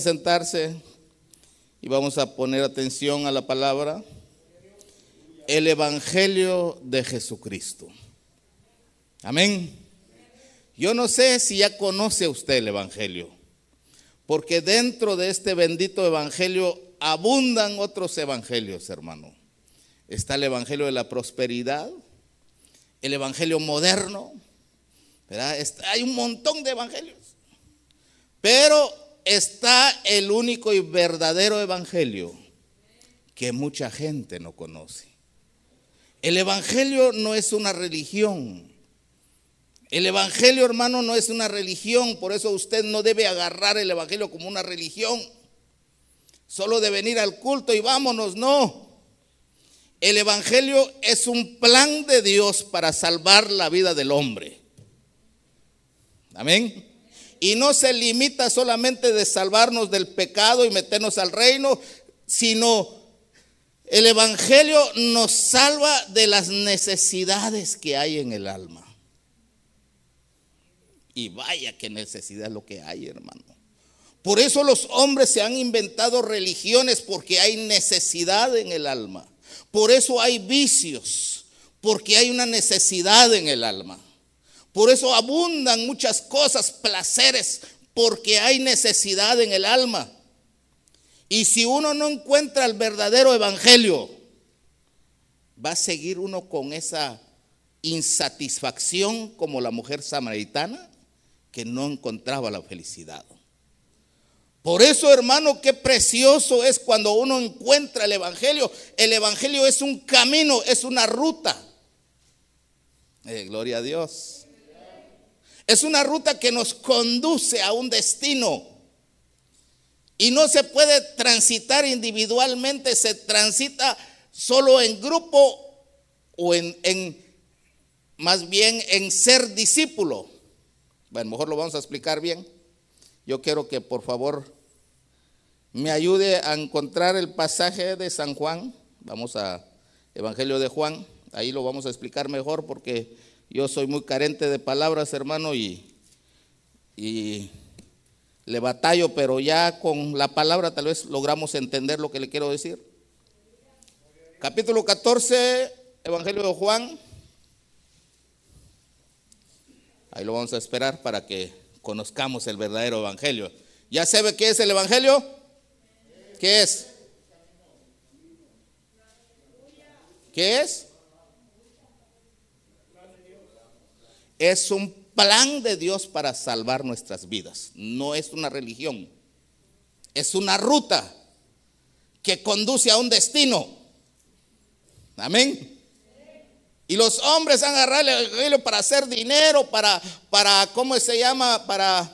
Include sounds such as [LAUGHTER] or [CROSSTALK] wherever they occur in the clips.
Sentarse y vamos a poner atención a la palabra. El Evangelio de Jesucristo. Amén. Yo no sé si ya conoce usted el Evangelio, porque dentro de este bendito Evangelio abundan otros evangelios, hermano. Está el Evangelio de la prosperidad, el Evangelio moderno, hay un montón de evangelios. Pero está el único y verdadero evangelio que mucha gente no conoce. El evangelio no es una religión. El evangelio, hermano, no es una religión, por eso usted no debe agarrar el evangelio como una religión. Solo de venir al culto y vámonos, no. El evangelio es un plan de Dios para salvar la vida del hombre. Amén. Y no se limita solamente de salvarnos del pecado y meternos al reino, sino el Evangelio nos salva de las necesidades que hay en el alma. Y vaya qué necesidad lo que hay, hermano. Por eso los hombres se han inventado religiones porque hay necesidad en el alma. Por eso hay vicios, porque hay una necesidad en el alma. Por eso abundan muchas cosas, placeres, porque hay necesidad en el alma. Y si uno no encuentra el verdadero evangelio, va a seguir uno con esa insatisfacción como la mujer samaritana que no encontraba la felicidad. Por eso, hermano, qué precioso es cuando uno encuentra el Evangelio. El Evangelio es un camino, es una ruta. Eh, gloria a Dios. Es una ruta que nos conduce a un destino. Y no se puede transitar individualmente, se transita solo en grupo o en, más bien en ser discípulo. Bueno, mejor lo vamos a explicar bien. Yo quiero que por favor me ayude a encontrar el pasaje de San Juan. Vamos a Evangelio de Juan. Ahí lo vamos a explicar mejor porque yo soy muy carente de palabras, hermano, y, le batallo, pero ya con la palabra tal vez logramos entender lo que le quiero decir. Capítulo 14, Evangelio de Juan. Ahí lo vamos a esperar para que conozcamos el verdadero Evangelio. ¿Ya sabe qué es el Evangelio? ¿Qué es? ¿Qué es? Es un plan de Dios para salvar nuestras vidas. No es una religión. Es una ruta que conduce a un destino. Amén. Y los hombres han agarrado el evangelio para hacer dinero, para, para, ¿cómo se llama? Para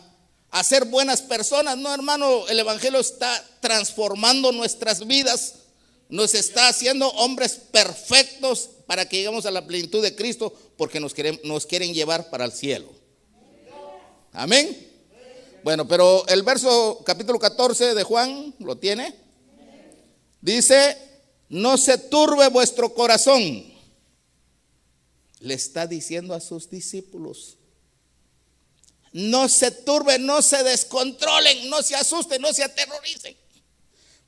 hacer buenas personas. No, hermano, el evangelio está transformando nuestras vidas. Nos está haciendo hombres perfectos para que lleguemos a la plenitud de Cristo porque nos quieren, llevar para el cielo. Amén. Bueno, pero el verso capítulo 14 de Juan, ¿lo tiene? Dice, no se turbe vuestro corazón. Le está diciendo a sus discípulos. No se turbe, no se descontrolen, no se asusten, no se aterroricen.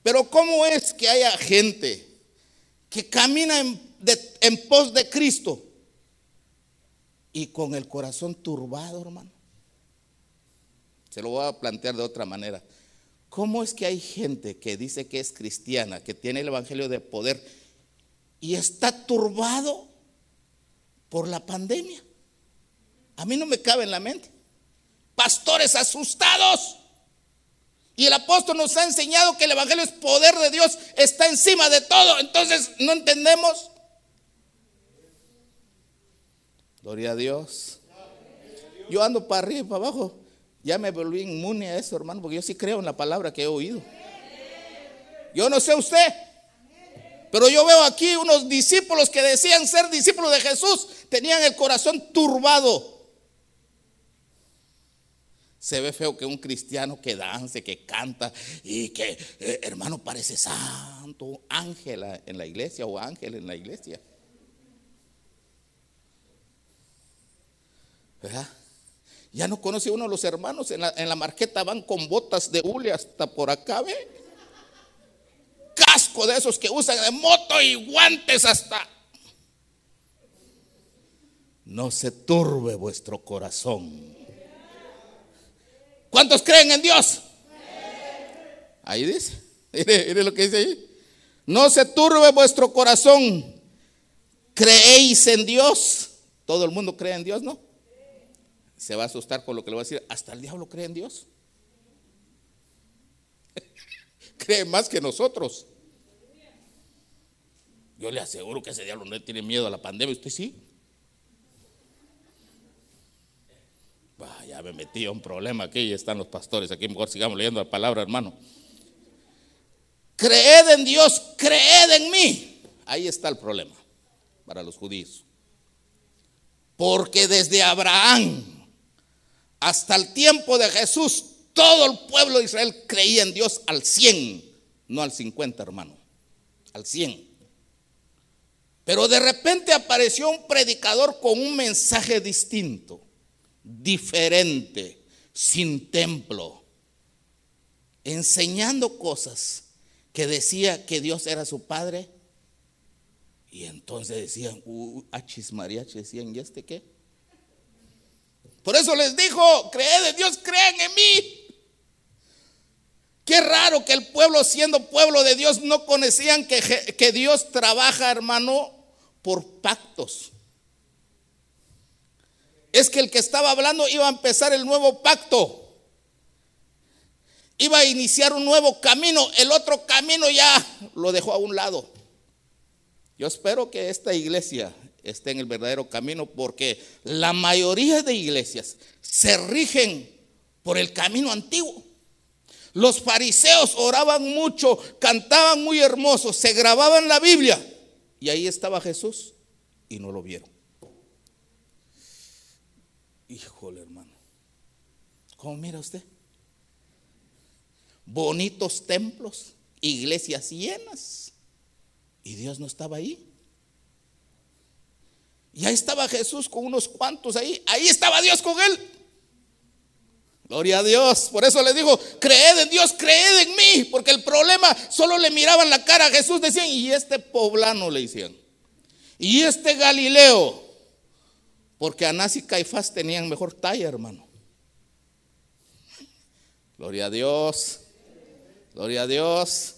Pero ¿cómo es que haya gente que camina en en pos de Cristo y con el corazón turbado, hermano. Se lo voy a plantear de otra manera. ¿Cómo es que hay gente que dice que es cristiana, que tiene el Evangelio de poder y está turbado por la pandemia? A mí no me cabe en la mente. Pastores asustados. Y el apóstol nos ha enseñado que el Evangelio es poder de Dios, está encima de todo. Entonces, ¿no entendemos? Gloria a Dios. Yo ando para arriba y para abajo. Ya me volví inmune a eso, hermano, porque yo sí creo en la palabra que he oído. Yo no sé usted, pero yo veo aquí unos discípulos que decían ser discípulos de Jesús, tenían el corazón turbado. Se ve feo que un cristiano que dance, que canta y que, eh, hermano, parece santo, ángel en la iglesia o ángel en la iglesia. ¿Verdad? Ya no conoce uno a los hermanos, en la, en la marqueta van con botas de hule hasta por acá, ¿ve? Casco de esos que usan de moto y guantes hasta... No se turbe vuestro corazón. ¿Cuántos creen en Dios? Ahí dice, mire, mire lo que dice ahí. No se turbe vuestro corazón. ¿Creéis en Dios? Todo el mundo cree en Dios, ¿no? Se va a asustar con lo que le voy a decir. Hasta el diablo cree en Dios. [LAUGHS] cree más que nosotros. Yo le aseguro que ese diablo no tiene miedo a la pandemia. ¿Usted sí? ya me metí a un problema aquí y están los pastores. Aquí mejor sigamos leyendo la palabra, hermano. Creed en Dios, creed en mí. Ahí está el problema para los judíos. Porque desde Abraham hasta el tiempo de Jesús, todo el pueblo de Israel creía en Dios al 100, no al 50, hermano, al 100. Pero de repente apareció un predicador con un mensaje distinto, diferente, sin templo, enseñando cosas que decía que Dios era su padre. Y entonces decían, uh, achis mariachi, decían, ¿y este qué? Por eso les dijo, creed en Dios, crean en mí. Qué raro que el pueblo, siendo pueblo de Dios, no conocían que, que Dios trabaja, hermano, por pactos. Es que el que estaba hablando iba a empezar el nuevo pacto. Iba a iniciar un nuevo camino. El otro camino ya lo dejó a un lado. Yo espero que esta iglesia esté en el verdadero camino porque la mayoría de iglesias se rigen por el camino antiguo. Los fariseos oraban mucho, cantaban muy hermosos, se grababan la Biblia y ahí estaba Jesús y no lo vieron. Híjole, hermano. ¿Cómo mira usted? Bonitos templos, iglesias llenas. Y Dios no estaba ahí. Y ahí estaba Jesús con unos cuantos ahí. Ahí estaba Dios con él. Gloria a Dios. Por eso le digo, creed en Dios, creed en mí. Porque el problema, solo le miraban la cara a Jesús, decían, y este poblano le decían. Y este Galileo. Porque Anás y Caifás tenían mejor talla, hermano. Gloria a Dios. Gloria a Dios.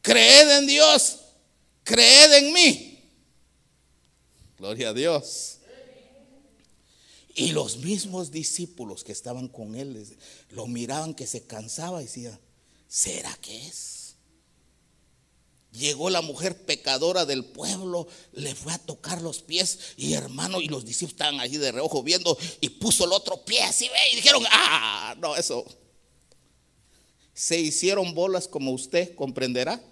Creed en Dios. Creed en mí. Gloria a Dios. Y los mismos discípulos que estaban con él lo miraban que se cansaba y decían, ¿será que es? Llegó la mujer pecadora del pueblo, le fue a tocar los pies y hermano, y los discípulos estaban allí de reojo viendo y puso el otro pie así, ve, y dijeron, ah, no, eso. Se hicieron bolas como usted comprenderá.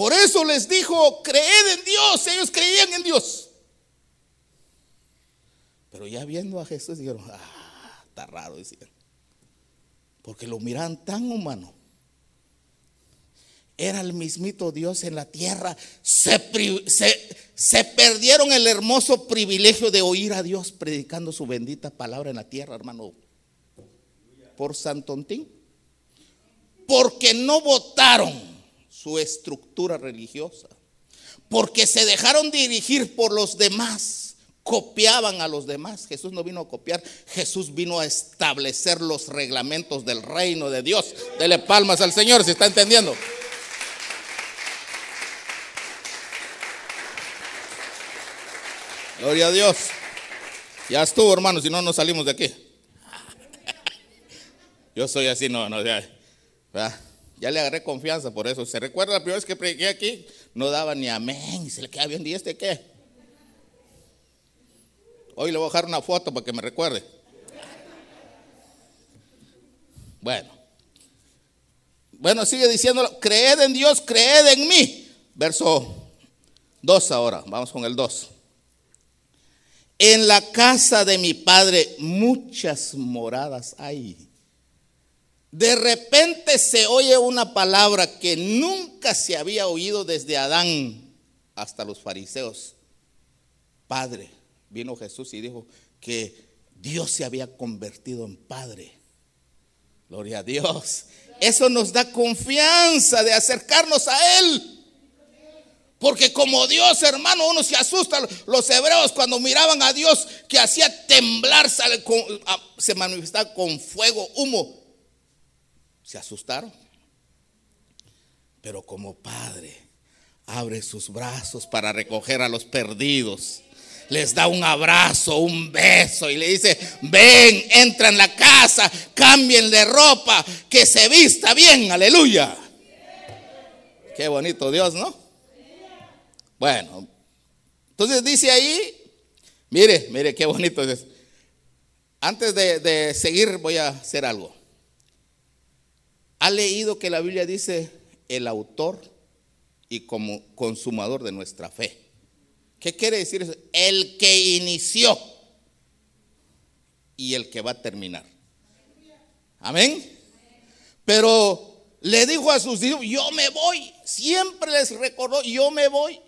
Por eso les dijo, creed en Dios. Ellos creían en Dios. Pero ya viendo a Jesús dijeron, ah, está raro, decían. Porque lo miraban tan humano. Era el mismito Dios en la tierra. Se, se, perdieron el hermoso privilegio de oír a Dios predicando su bendita palabra en la tierra, hermano. Por Santontín. Porque no votaron su estructura religiosa, porque se dejaron dirigir por los demás, copiaban a los demás. Jesús no vino a copiar, Jesús vino a establecer los reglamentos del reino de Dios. Dele palmas al Señor, si está entendiendo. Gloria a Dios. Ya estuvo, hermano, si no, no salimos de aquí. [LAUGHS] Yo soy así, no, no, ya. Ya le agarré confianza por eso. ¿Se recuerda la primera vez que prediqué aquí? No daba ni amén. Se le queda bien. ¿Y este qué? Hoy le voy a dejar una foto para que me recuerde. Bueno. Bueno, sigue diciéndolo, creed en Dios, creed en mí. Verso 2 ahora, vamos con el 2. En la casa de mi padre muchas moradas hay. De repente se oye una palabra que nunca se había oído desde Adán hasta los fariseos. Padre, vino Jesús y dijo que Dios se había convertido en Padre. Gloria a Dios. Eso nos da confianza de acercarnos a Él. Porque como Dios, hermano, uno se asusta. Los hebreos cuando miraban a Dios que hacía temblar, se manifestaba con fuego, humo. Se asustaron. Pero como Padre, abre sus brazos para recoger a los perdidos. Les da un abrazo, un beso y le dice, ven, entra en la casa, cambien de ropa, que se vista bien, aleluya. Qué bonito Dios, ¿no? Bueno, entonces dice ahí, mire, mire qué bonito es. Antes de, seguir voy a hacer algo. ¿Ha leído que la Biblia dice el autor y como consumador de nuestra fe? ¿Qué quiere decir eso? El que inició y el que va a terminar. Amén. Pero le dijo a sus hijos, yo me voy. Siempre les recordó, yo me voy.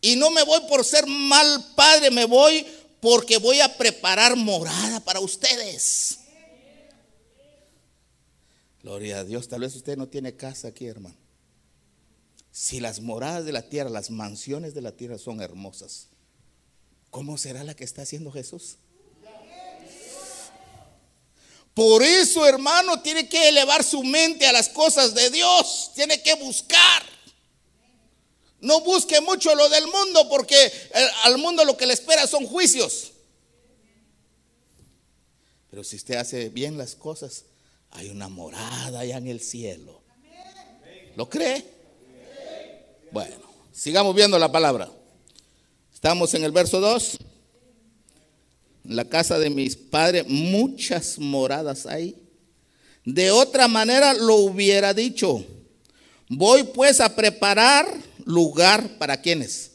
Y no me voy por ser mal padre, me voy porque voy a preparar morada para ustedes. Gloria a Dios, tal vez usted no tiene casa aquí, hermano. Si las moradas de la tierra, las mansiones de la tierra son hermosas, ¿cómo será la que está haciendo Jesús? Por eso, hermano, tiene que elevar su mente a las cosas de Dios, tiene que buscar. No busque mucho lo del mundo porque eh, al mundo lo que le espera son juicios. Pero si usted hace bien las cosas, hay una morada allá en el cielo. ¿Lo cree? Bueno, sigamos viendo la palabra. Estamos en el verso 2. En la casa de mis padres muchas moradas hay. De otra manera lo hubiera dicho. Voy pues a preparar lugar para quienes.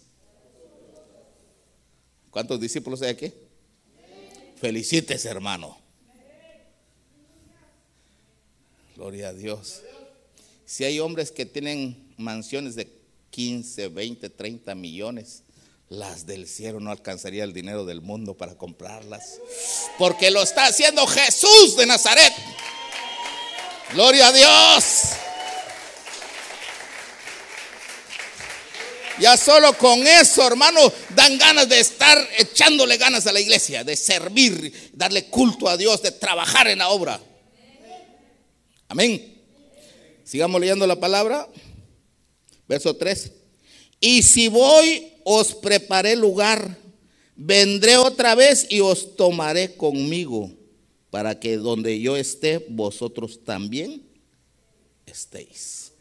¿Cuántos discípulos hay aquí? Felicites, hermano. Gloria a Dios. Si hay hombres que tienen mansiones de 15, 20, 30 millones, las del cielo no alcanzaría el dinero del mundo para comprarlas. Porque lo está haciendo Jesús de Nazaret. Gloria a Dios. Ya solo con eso, hermano, dan ganas de estar echándole ganas a la iglesia, de servir, darle culto a Dios, de trabajar en la obra. Amén. Sigamos leyendo la palabra. Verso 3. Y si voy, os preparé lugar. Vendré otra vez y os tomaré conmigo, para que donde yo esté, vosotros también estéis.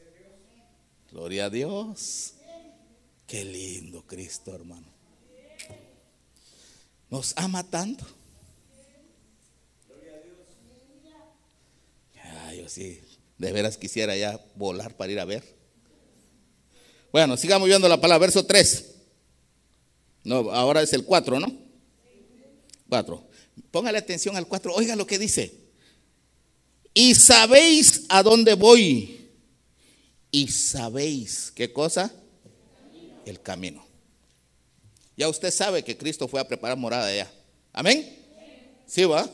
Gloria a Dios. Qué lindo Cristo, hermano. Nos ama tanto. Ay, yo sí, de veras quisiera ya volar para ir a ver. Bueno, sigamos viendo la palabra, verso 3. No, ahora es el 4, ¿no? 4. Póngale atención al 4. Oiga lo que dice. Y sabéis a dónde voy. Y sabéis, ¿qué cosa? el camino. Ya usted sabe que Cristo fue a preparar morada allá. Amén. ¿Sí va?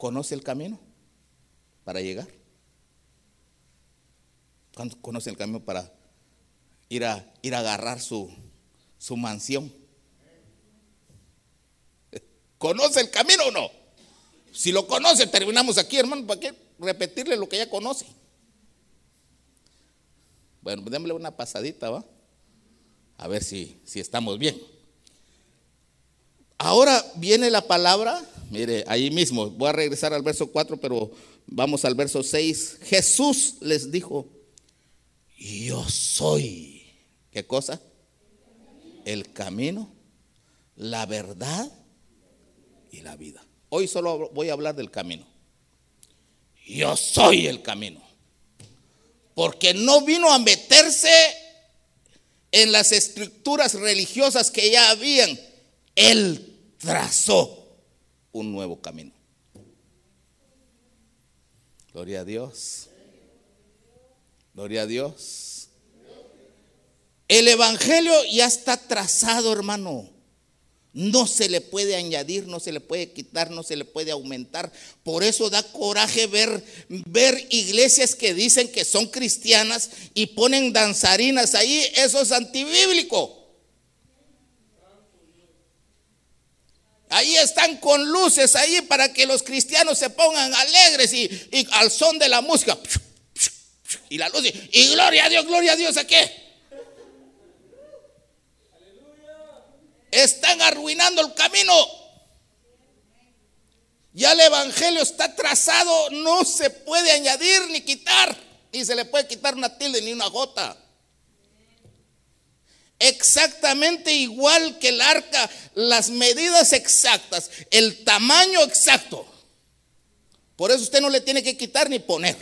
¿Conoce el camino para llegar? ¿Conoce el camino para ir a, ir a agarrar su, su mansión? ¿Conoce el camino o no? Si lo conoce, terminamos aquí, hermano. ¿Para qué repetirle lo que ya conoce? Bueno, démosle una pasadita, ¿va? A ver si, si estamos bien. Ahora viene la palabra, mire, ahí mismo, voy a regresar al verso 4, pero vamos al verso 6. Jesús les dijo, yo soy, ¿qué cosa? El camino, la verdad y la vida. Hoy solo voy a hablar del camino. Yo soy el camino. Porque no vino a meterse en las estructuras religiosas que ya habían. Él trazó un nuevo camino. Gloria a Dios. Gloria a Dios. El Evangelio ya está trazado, hermano. No se le puede añadir, no se le puede quitar, no se le puede aumentar. Por eso da coraje ver, ver iglesias que dicen que son cristianas y ponen danzarinas ahí. Eso es antibíblico. Ahí están con luces ahí para que los cristianos se pongan alegres y, al son de la música. Y la luz. Y, y gloria a Dios, gloria a Dios, ¿a qué? Están arruinando el camino. Ya el Evangelio está trazado, no se puede añadir ni quitar, ni se le puede quitar una tilde ni una gota. Exactamente igual que el arca, las medidas exactas, el tamaño exacto. Por eso usted no le tiene que quitar ni poner.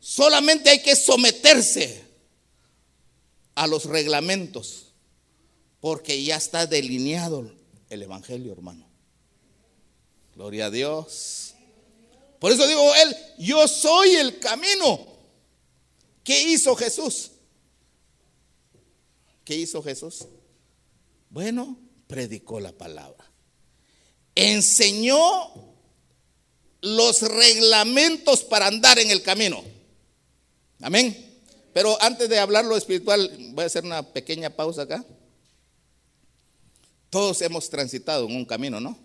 Solamente hay que someterse a los reglamentos porque ya está delineado el Evangelio, hermano. Gloria a Dios. Por eso digo él, yo soy el camino. ¿Qué hizo Jesús? ¿Qué hizo Jesús? Bueno, predicó la palabra. Enseñó los reglamentos para andar en el camino. Amén. Pero antes de hablar lo espiritual, voy a hacer una pequeña pausa acá. Todos hemos transitado en un camino, ¿no?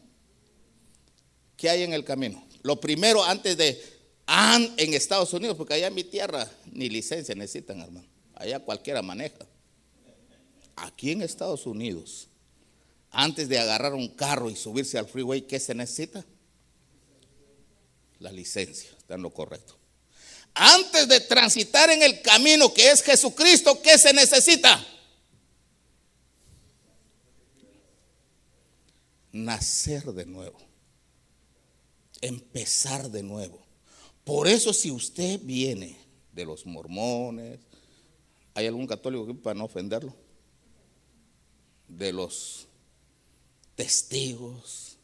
¿Qué hay en el camino? Lo primero, antes de en Estados Unidos, porque allá en mi tierra ni licencia necesitan, hermano. Allá cualquiera maneja. Aquí en Estados Unidos, antes de agarrar un carro y subirse al freeway, ¿qué se necesita? La licencia, está lo correcto. Antes de transitar en el camino que es Jesucristo, ¿qué se necesita? nacer de nuevo, empezar de nuevo. Por eso si usted viene de los mormones, ¿hay algún católico que para no ofenderlo? De los testigos,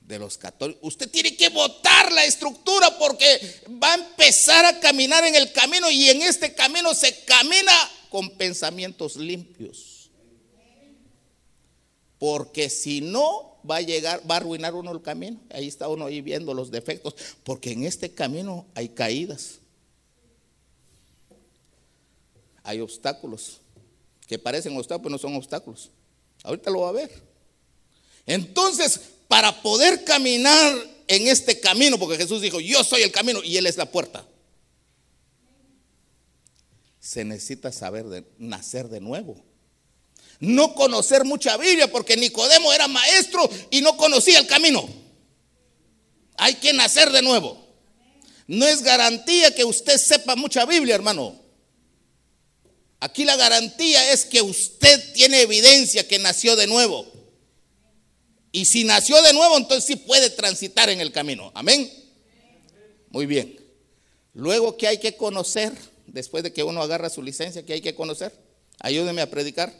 de los católicos. Usted tiene que votar la estructura porque va a empezar a caminar en el camino y en este camino se camina con pensamientos limpios. Porque si no, va a llegar, va a arruinar uno el camino. Ahí está uno ahí viendo los defectos. Porque en este camino hay caídas. Hay obstáculos. Que parecen obstáculos, no son obstáculos. Ahorita lo va a ver. Entonces, para poder caminar en este camino, porque Jesús dijo, yo soy el camino y Él es la puerta. Se necesita saber nacer de nuevo no conocer mucha Biblia, porque Nicodemo era maestro y no conocía el camino. Hay que nacer de nuevo. No es garantía que usted sepa mucha Biblia, hermano. Aquí la garantía es que usted tiene evidencia que nació de nuevo. Y si nació de nuevo, entonces sí puede transitar en el camino. Amén. Muy bien. Luego, ¿qué hay que conocer? Después de que uno agarra su licencia, ¿qué hay que conocer? Ayúdeme a predicar.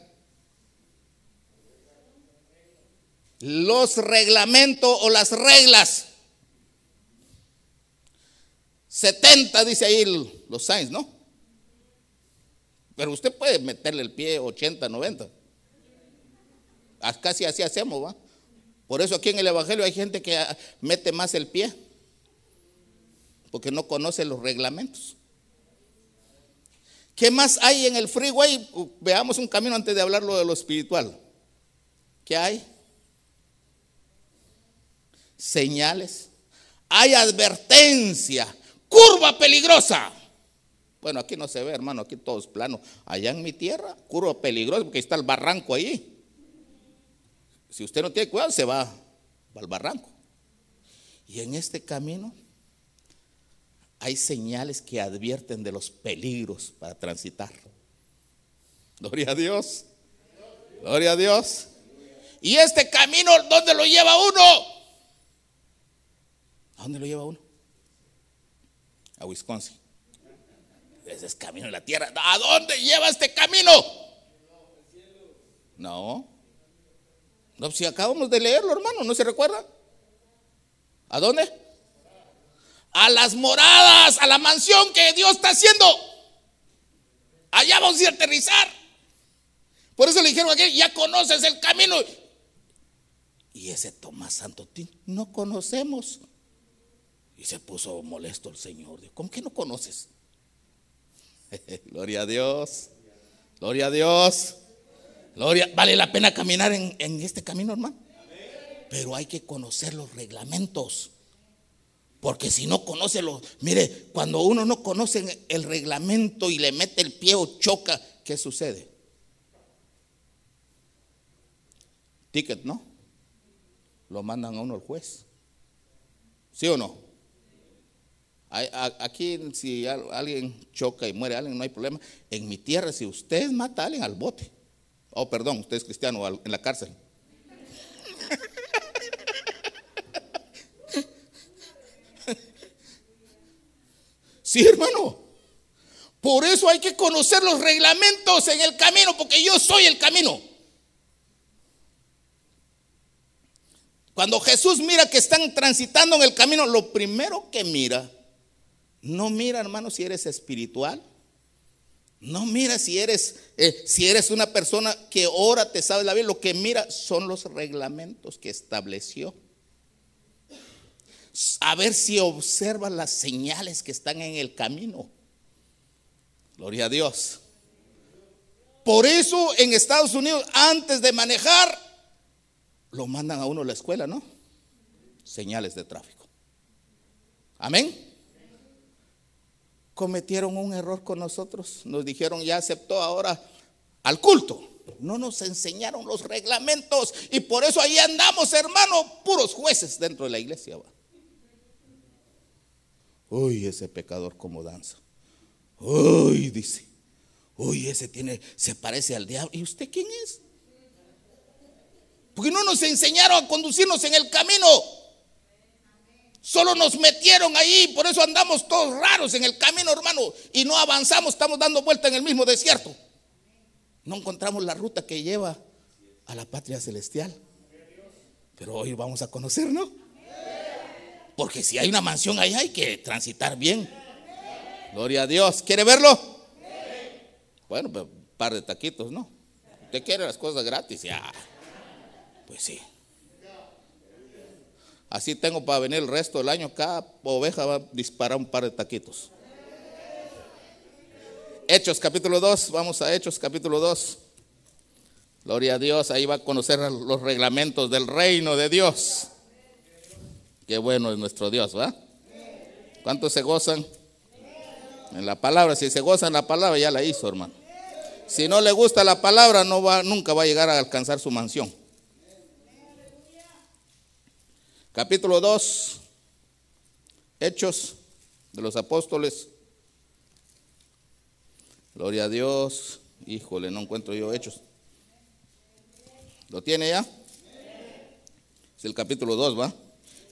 los reglamentos o las reglas. 70 dice ahí los signs, ¿no? Pero usted puede meterle el pie 80, 90. Casi así hacemos, ¿va? Por eso aquí en el Evangelio hay gente que mete más el pie, porque no conoce los reglamentos. ¿Qué más hay en el freeway? Veamos un camino antes de hablarlo de lo espiritual. ¿Qué hay? señales, hay advertencia, curva peligrosa. Bueno, aquí no se ve, hermano, aquí todo es plano. Allá en mi tierra, curva peligrosa, porque está el barranco ahí. Si usted no tiene cuidado, se va, al barranco. Y en este camino hay señales que advierten de los peligros para transitar. Gloria a Dios. Gloria a Dios. ¿Y este camino dónde lo lleva uno? ¿A dónde lo lleva uno? A Wisconsin. Ese es camino de la tierra. ¿A dónde lleva este camino? No. No, si acabamos de leerlo, hermano, ¿no se recuerda? ¿A dónde? A las moradas, a la mansión que Dios está haciendo. Allá vamos a a aterrizar. Por eso le dijeron aquí, ya conoces el camino. Y ese Tomás Santo, no conocemos. Y se puso molesto el Señor. ¿Cómo que no conoces? [LAUGHS] Gloria a Dios. Gloria a Dios. Gloria. Vale la pena caminar en, este camino, hermano. Pero hay que conocer los reglamentos. Porque si no conoce los, mire, cuando uno no conoce el reglamento y le mete el pie o choca, ¿qué sucede? Ticket, ¿no? Lo mandan a uno al juez. ¿Sí o no? Aquí si alguien choca y muere alguien no hay problema. En mi tierra si usted mata a alguien al bote. Oh, perdón, usted es cristiano en la cárcel. [LAUGHS] Sí, hermano. Por eso hay que conocer los reglamentos en el camino, porque yo soy el camino. Cuando Jesús mira que están transitando en el camino, lo primero que mira, no mira, hermano, si eres espiritual. No mira si eres, eh, si eres una persona que ora, te sabe la vida. Lo que mira son los reglamentos que estableció a ver si observa las señales que están en el camino. Gloria a Dios. Por eso en Estados Unidos, antes de manejar, lo mandan a uno a la escuela, ¿no? Señales de tráfico. Amén. Cometieron un error con nosotros. Nos dijeron, ya aceptó ahora al culto. No nos enseñaron los reglamentos y por eso ahí andamos, hermano, puros jueces dentro de la iglesia. Uy, ese pecador como danza. Uy, dice. Uy, ese tiene, se parece al diablo. ¿Y usted quién es? Porque no nos enseñaron a conducirnos en el camino. Solo nos metieron ahí, por eso andamos todos raros en el camino, hermano, y no avanzamos, estamos dando vuelta en el mismo desierto. No encontramos la ruta que lleva a la patria celestial. Pero hoy vamos a conocer, ¿no? Porque si hay una mansión ahí hay que transitar bien. Gloria a Dios. ¿Quiere verlo? Bueno, pues un par de taquitos, ¿no? Usted quiere las cosas gratis, ya. Pues sí. Así tengo para venir el resto del año. Cada oveja va a disparar un par de taquitos. Hechos capítulo 2, vamos a Hechos capítulo 2. Gloria a Dios, ahí va a conocer los reglamentos del reino de Dios. Qué bueno es nuestro Dios, ¿va? ¿Cuántos se gozan? En la palabra, si se gozan en la palabra, ya la hizo, hermano. Si no le gusta la palabra, no va, nunca va a llegar a alcanzar su mansión. Capítulo 2, Hechos de los Apóstoles. Gloria a Dios. Híjole, no encuentro yo Hechos. ¿Lo tiene ya? Es el capítulo 2, ¿va?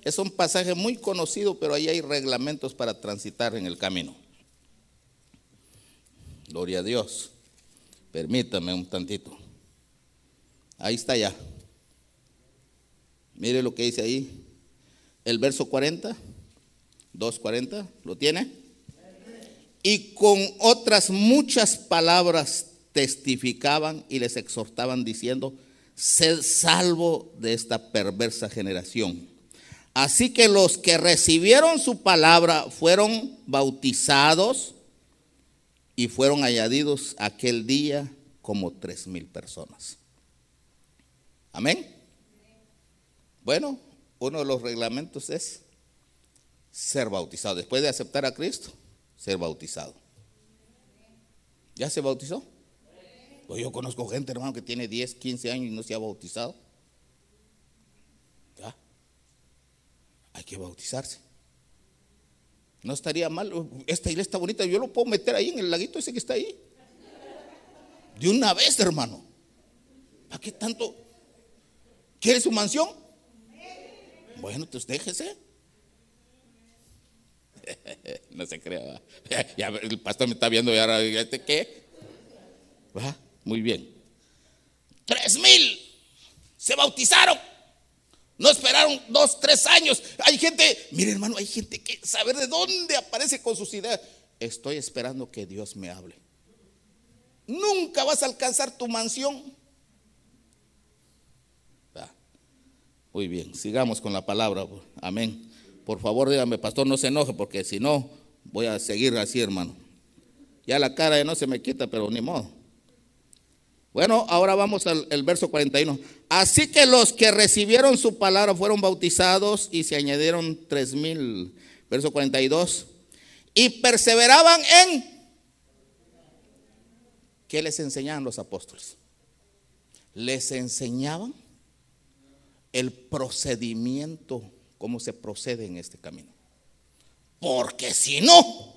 Es un pasaje muy conocido, pero ahí hay reglamentos para transitar en el camino. Gloria a Dios. Permítame un tantito. Ahí está ya. Mire lo que dice ahí. El verso 40, 2.40, ¿lo tiene? Y con otras muchas palabras testificaban y les exhortaban diciendo, sed salvo de esta perversa generación. Así que los que recibieron su palabra fueron bautizados y fueron añadidos aquel día como tres mil personas. Amén. Bueno, uno de los reglamentos es ser bautizado. Después de aceptar a Cristo, ser bautizado. ¿Ya se bautizó? Pues yo conozco gente, hermano, que tiene 10, 15 años y no se ha bautizado. hay que bautizarse. No estaría mal. Esta iglesia está bonita. Yo lo puedo meter ahí en el laguito ese que está ahí. De una vez, hermano. ¿Para qué tanto? ¿Quiere su mansión? Bueno, entonces déjese. [LAUGHS] no se crea. [LAUGHS] El pastor me está viendo y ahora, ¿este qué? Muy bien. Tres mil se bautizaron. No esperaron dos, tres años. Hay gente, mire hermano, hay gente que saber de dónde aparece con sus ideas. Estoy esperando que Dios me hable. Nunca vas a alcanzar tu mansión. Muy bien, sigamos con la palabra. Amén. Por favor, dígame, pastor, no se enoje, porque si no, voy a seguir así, hermano. Ya la cara ya no se me quita, pero ni modo. Bueno, ahora vamos al verso 41. Así que los que recibieron su palabra fueron bautizados y se añadieron tres mil. Verso 42. Y perseveraban en... ¿Qué les enseñaban los apóstoles? Les enseñaban el procedimiento, cómo se procede en este camino. Porque si no,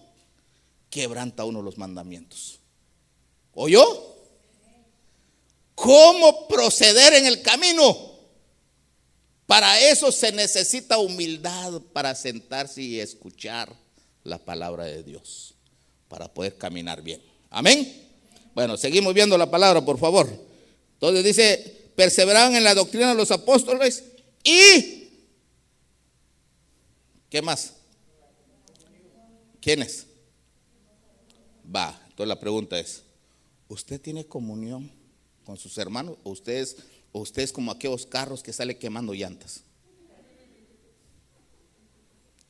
quebranta uno los mandamientos. ¿Oyó? cómo proceder en el camino. Para eso se necesita humildad para sentarse y escuchar la palabra de Dios, para poder caminar bien. Amén. Bueno, seguimos viendo la palabra, por favor. Entonces dice, perseveraban en la doctrina de los apóstoles y... ¿Qué más? ¿Quiénes? Va, entonces la pregunta es, ¿usted tiene comunión? con sus hermanos, o ustedes, o ustedes como aquellos carros que sale quemando llantas.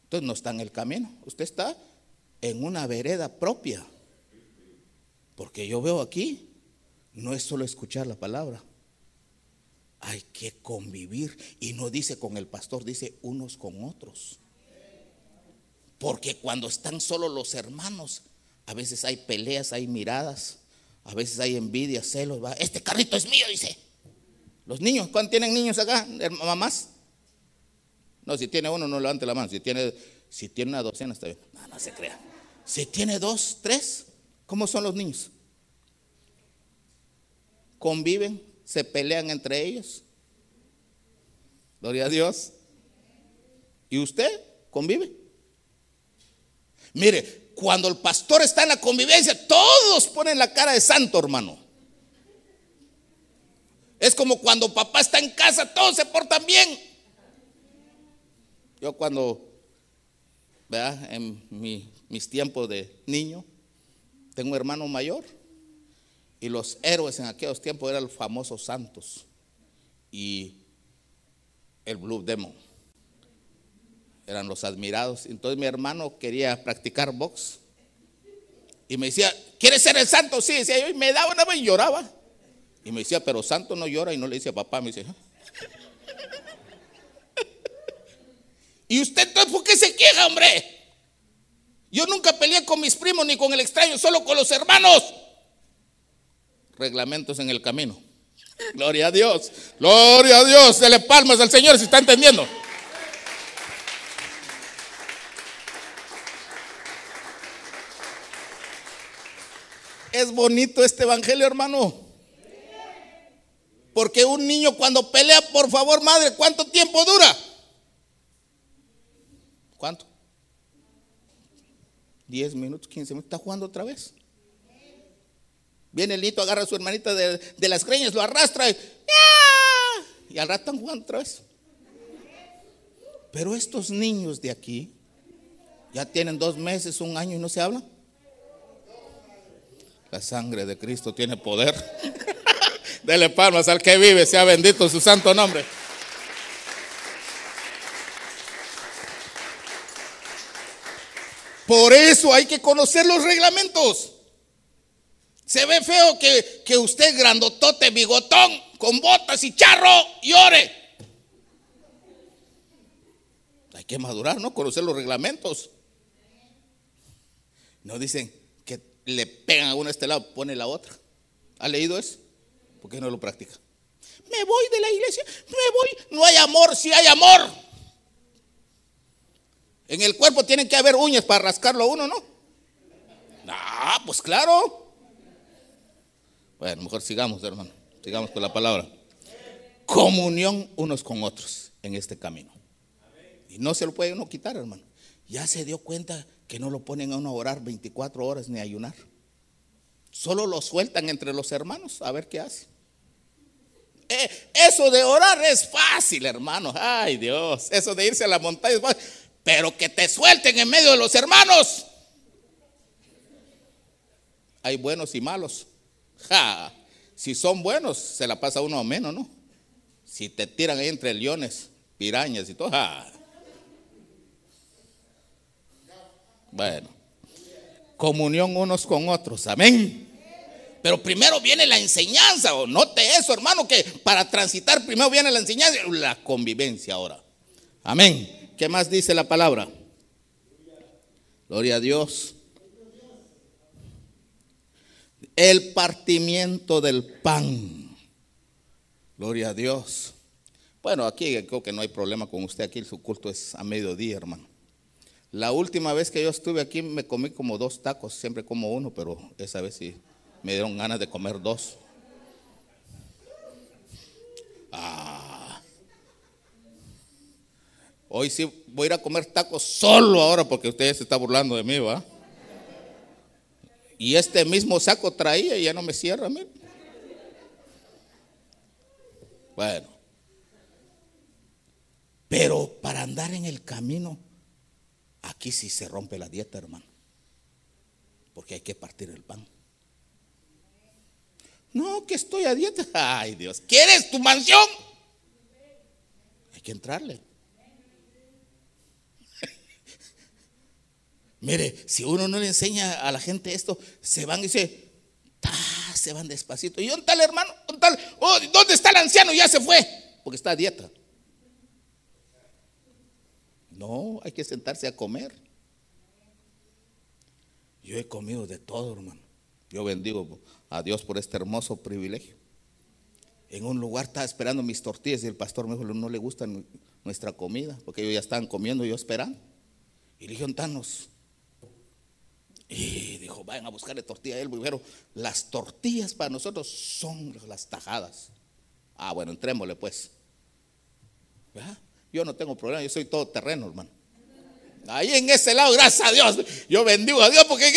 Entonces no está en el camino, usted está en una vereda propia. Porque yo veo aquí, no es solo escuchar la palabra, hay que convivir. Y no dice con el pastor, dice unos con otros. Porque cuando están solo los hermanos, a veces hay peleas, hay miradas. A veces hay envidia, celos. ¿va? Este carrito es mío, dice. Los niños, ¿cuántos tienen niños acá? ¿Mamás? No, si tiene uno, no levante la mano. Si tiene, si tiene una docena, está bien. No, no se crea. Si tiene dos, tres, ¿cómo son los niños? Conviven, se pelean entre ellos. Gloria a Dios. ¿Y usted convive? Mire, cuando el pastor está en la convivencia, todos ponen la cara de santo, hermano. Es como cuando papá está en casa, todos se portan bien. Yo cuando, ¿verdad? En mis tiempos de niño, tengo un hermano mayor y los héroes en aquellos tiempos eran los famosos santos y el Blue Demon eran los admirados. Entonces mi hermano quería practicar box. Y me decía, ¿quieres ser el santo? Sí, decía yo, y me daba una vez y lloraba. Y me decía, pero santo no llora y no le dice a papá, me dice. [LAUGHS] ¿Y usted por qué se queja, hombre? Yo nunca peleé con mis primos ni con el extraño, solo con los hermanos. Reglamentos en el camino. Gloria a Dios. Gloria a Dios. Dele palmas al Señor si está entendiendo. Es bonito este evangelio, hermano. Porque un niño cuando pelea, por favor, madre, ¿cuánto tiempo dura? ¿Cuánto? 10 minutos, 15 minutos. ¿Está jugando otra vez? Viene el niño, agarra a su hermanita de, las greñas, lo arrastra y, y al rato están jugando. Pero estos niños de aquí ya tienen dos meses, un año y no se hablan. La sangre de Cristo tiene poder. [LAUGHS] Dele palmas al que vive, sea bendito su santo nombre. Por eso hay que conocer los reglamentos. Se ve feo que, que usted grandotote, bigotón, con botas y charro, llore. Hay que madurar, ¿no? Conocer los reglamentos. No dicen, le pegan a uno a este lado, pone la otra. ¿Ha leído eso? ¿Por qué no lo practica? Me voy de la iglesia, me voy. No hay amor, si hay amor. En el cuerpo tienen que haber uñas para rascarlo a uno, ¿no? Ah, pues claro. Bueno, mejor sigamos, hermano. Sigamos con la palabra. comunión unos con otros en este camino. Y no se lo puede uno quitar, hermano. Ya se dio cuenta que no lo ponen a uno a orar 24 horas ni a ayunar. Solo lo sueltan entre los hermanos a ver qué hace. Eh, eso de orar es fácil, hermano. Ay, Dios. Eso de irse a la montaña es fácil. Pero que te suelten en medio de los hermanos. Hay buenos y malos. Ja. Si son buenos, se la pasa uno a menos, ¿no? Si te tiran ahí entre leones, pirañas y todo. Ja. Bueno, comunión unos con otros, amén. Pero primero viene la enseñanza, o note eso, hermano, que para transitar primero viene la enseñanza la convivencia ahora. Amén. ¿Qué más dice la palabra? Gloria a Dios. El partimiento del pan. Gloria a Dios. Bueno, aquí creo que no hay problema con usted. Aquí su culto es a mediodía, hermano. La última vez que yo estuve aquí me comí como dos tacos, siempre como uno, pero esa vez sí me dieron ganas de comer dos. Ah. Hoy sí voy a ir a comer tacos solo ahora porque usted se está burlando de mí, ¿va? Y este mismo saco traía y ya no me cierra, mire. Bueno. Pero para andar en el camino Aquí sí se rompe la dieta, hermano. Porque hay que partir el pan. No, que estoy a dieta. Ay, Dios. ¿Quieres tu mansión? Hay que entrarle. Mire, si uno no le enseña a la gente esto, se van y se, se van despacito. ¿Y dónde está el hermano? ¿Dónde oh, ¿Dónde está el anciano? Ya se fue, porque está a dieta. No, hay que sentarse a comer. Yo he comido de todo, hermano. Yo bendigo a Dios por este hermoso privilegio. En un lugar estaba esperando mis tortillas y el pastor me dijo, no le gusta nuestra comida, porque ellos ya estaban comiendo y yo esperando. Y le tanos. Y dijo, vayan a buscarle tortilla a él. Las tortillas para nosotros son las tajadas. Ah, bueno, entrémosle pues. Yo no tengo problema, yo soy todo terreno, hermano. Ahí en ese lado, gracias a Dios, yo bendigo a Dios porque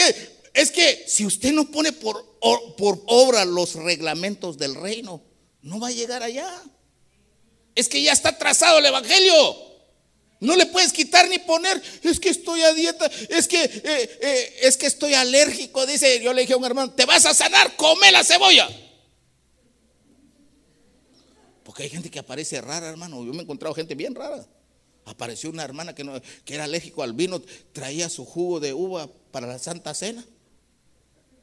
es que si usted no pone por, por obra los reglamentos del reino, no va a llegar allá. Es que ya está trazado el evangelio. No le puedes quitar ni poner, es que estoy a dieta, es que, eh, eh, es que estoy alérgico, dice, yo le dije a un hermano, te vas a sanar, come la cebolla. Porque hay gente que aparece rara, hermano. Yo me he encontrado gente bien rara. Apareció una hermana que, no, que era alérgico al vino, traía su jugo de uva para la Santa Cena.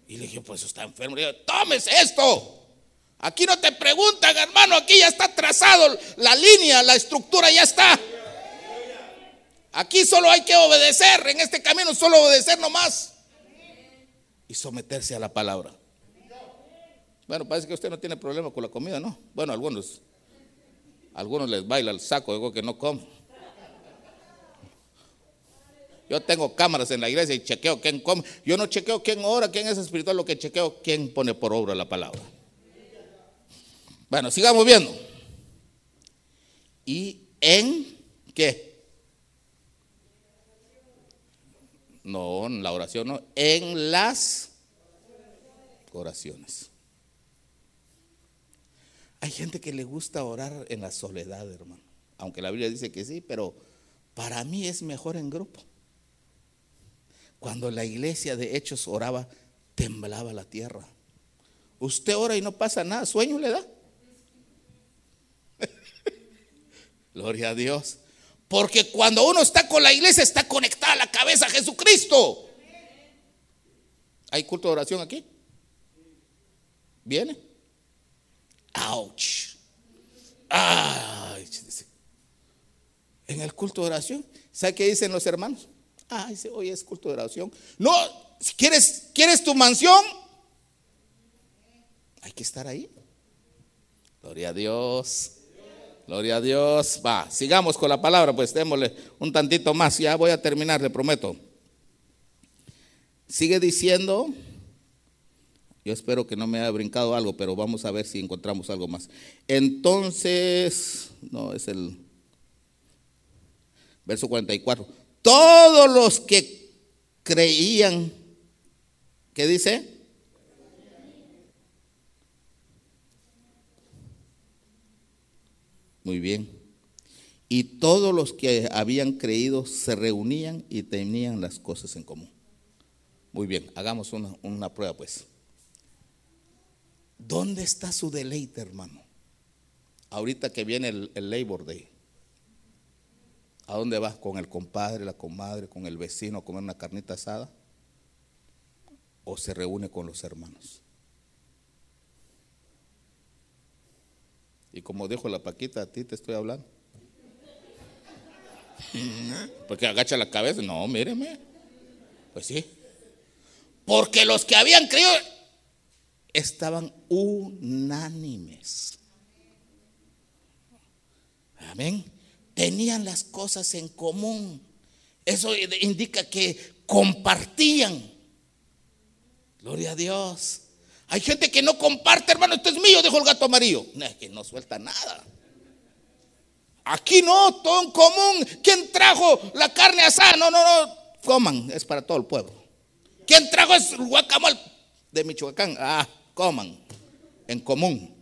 Y le dije, pues está enfermo. Le dije, tómese esto. Aquí no te preguntan, hermano, aquí ya está trazado la línea, la estructura ya está. Aquí solo hay que obedecer, en este camino solo obedecer nomás. Y someterse a la palabra. Bueno, parece que usted no tiene problema con la comida, ¿no? Bueno, algunos algunos les baila el saco, digo que no como. Yo tengo cámaras en la iglesia y chequeo quién come. Yo no chequeo quién ora, quién es espiritual, lo que chequeo quién pone por obra la palabra. Bueno, sigamos viendo. ¿Y en qué? No, en la oración no, en las oraciones. Hay gente que le gusta orar en la soledad, hermano. Aunque la Biblia dice que sí, pero para mí es mejor en grupo. Cuando la iglesia de Hechos oraba, temblaba la tierra. Usted ora y no pasa nada, sueño le da. [LAUGHS] Gloria a Dios. Porque cuando uno está con la iglesia, está conectada a la cabeza a Jesucristo. ¿Hay culto de oración aquí? ¿Viene? Ouch. Ay, en el culto de oración, ¿sabe qué dicen los hermanos? Ah, dice, hoy es culto de oración. No, si quieres, quieres tu mansión, hay que estar ahí. Gloria a Dios. Gloria a Dios. Va, sigamos con la palabra, pues démosle un tantito más. Ya voy a terminar, le prometo. Sigue diciendo Yo espero que no me haya brincado algo, pero vamos a ver si encontramos algo más. Entonces, no, es el verso 44. Todos los que creían, ¿qué dice? Muy bien. Y todos los que habían creído se reunían y tenían las cosas en común. Muy bien, hagamos una, una prueba pues. ¿Dónde está su deleite, hermano? Ahorita que viene el, el Labor Day. ¿A dónde vas? ¿Con el compadre, la comadre, con el vecino a comer una carnita asada? ¿O se reúne con los hermanos? Como dijo la Paquita, a ti te estoy hablando. Porque agacha la cabeza. No, míreme. Pues sí. Porque los que habían creído estaban unánimes. Amén. Tenían las cosas en común. Eso indica que compartían. Gloria a Dios. Hay gente que no comparte, hermano, esto es mío, dijo el gato amarillo. No, es que no suelta nada. Aquí no, todo en común. ¿Quién trajo la carne asada? No, no, no, coman, es para todo el pueblo. ¿Quién trajo el guacamole de Michoacán? Ah, coman, en común.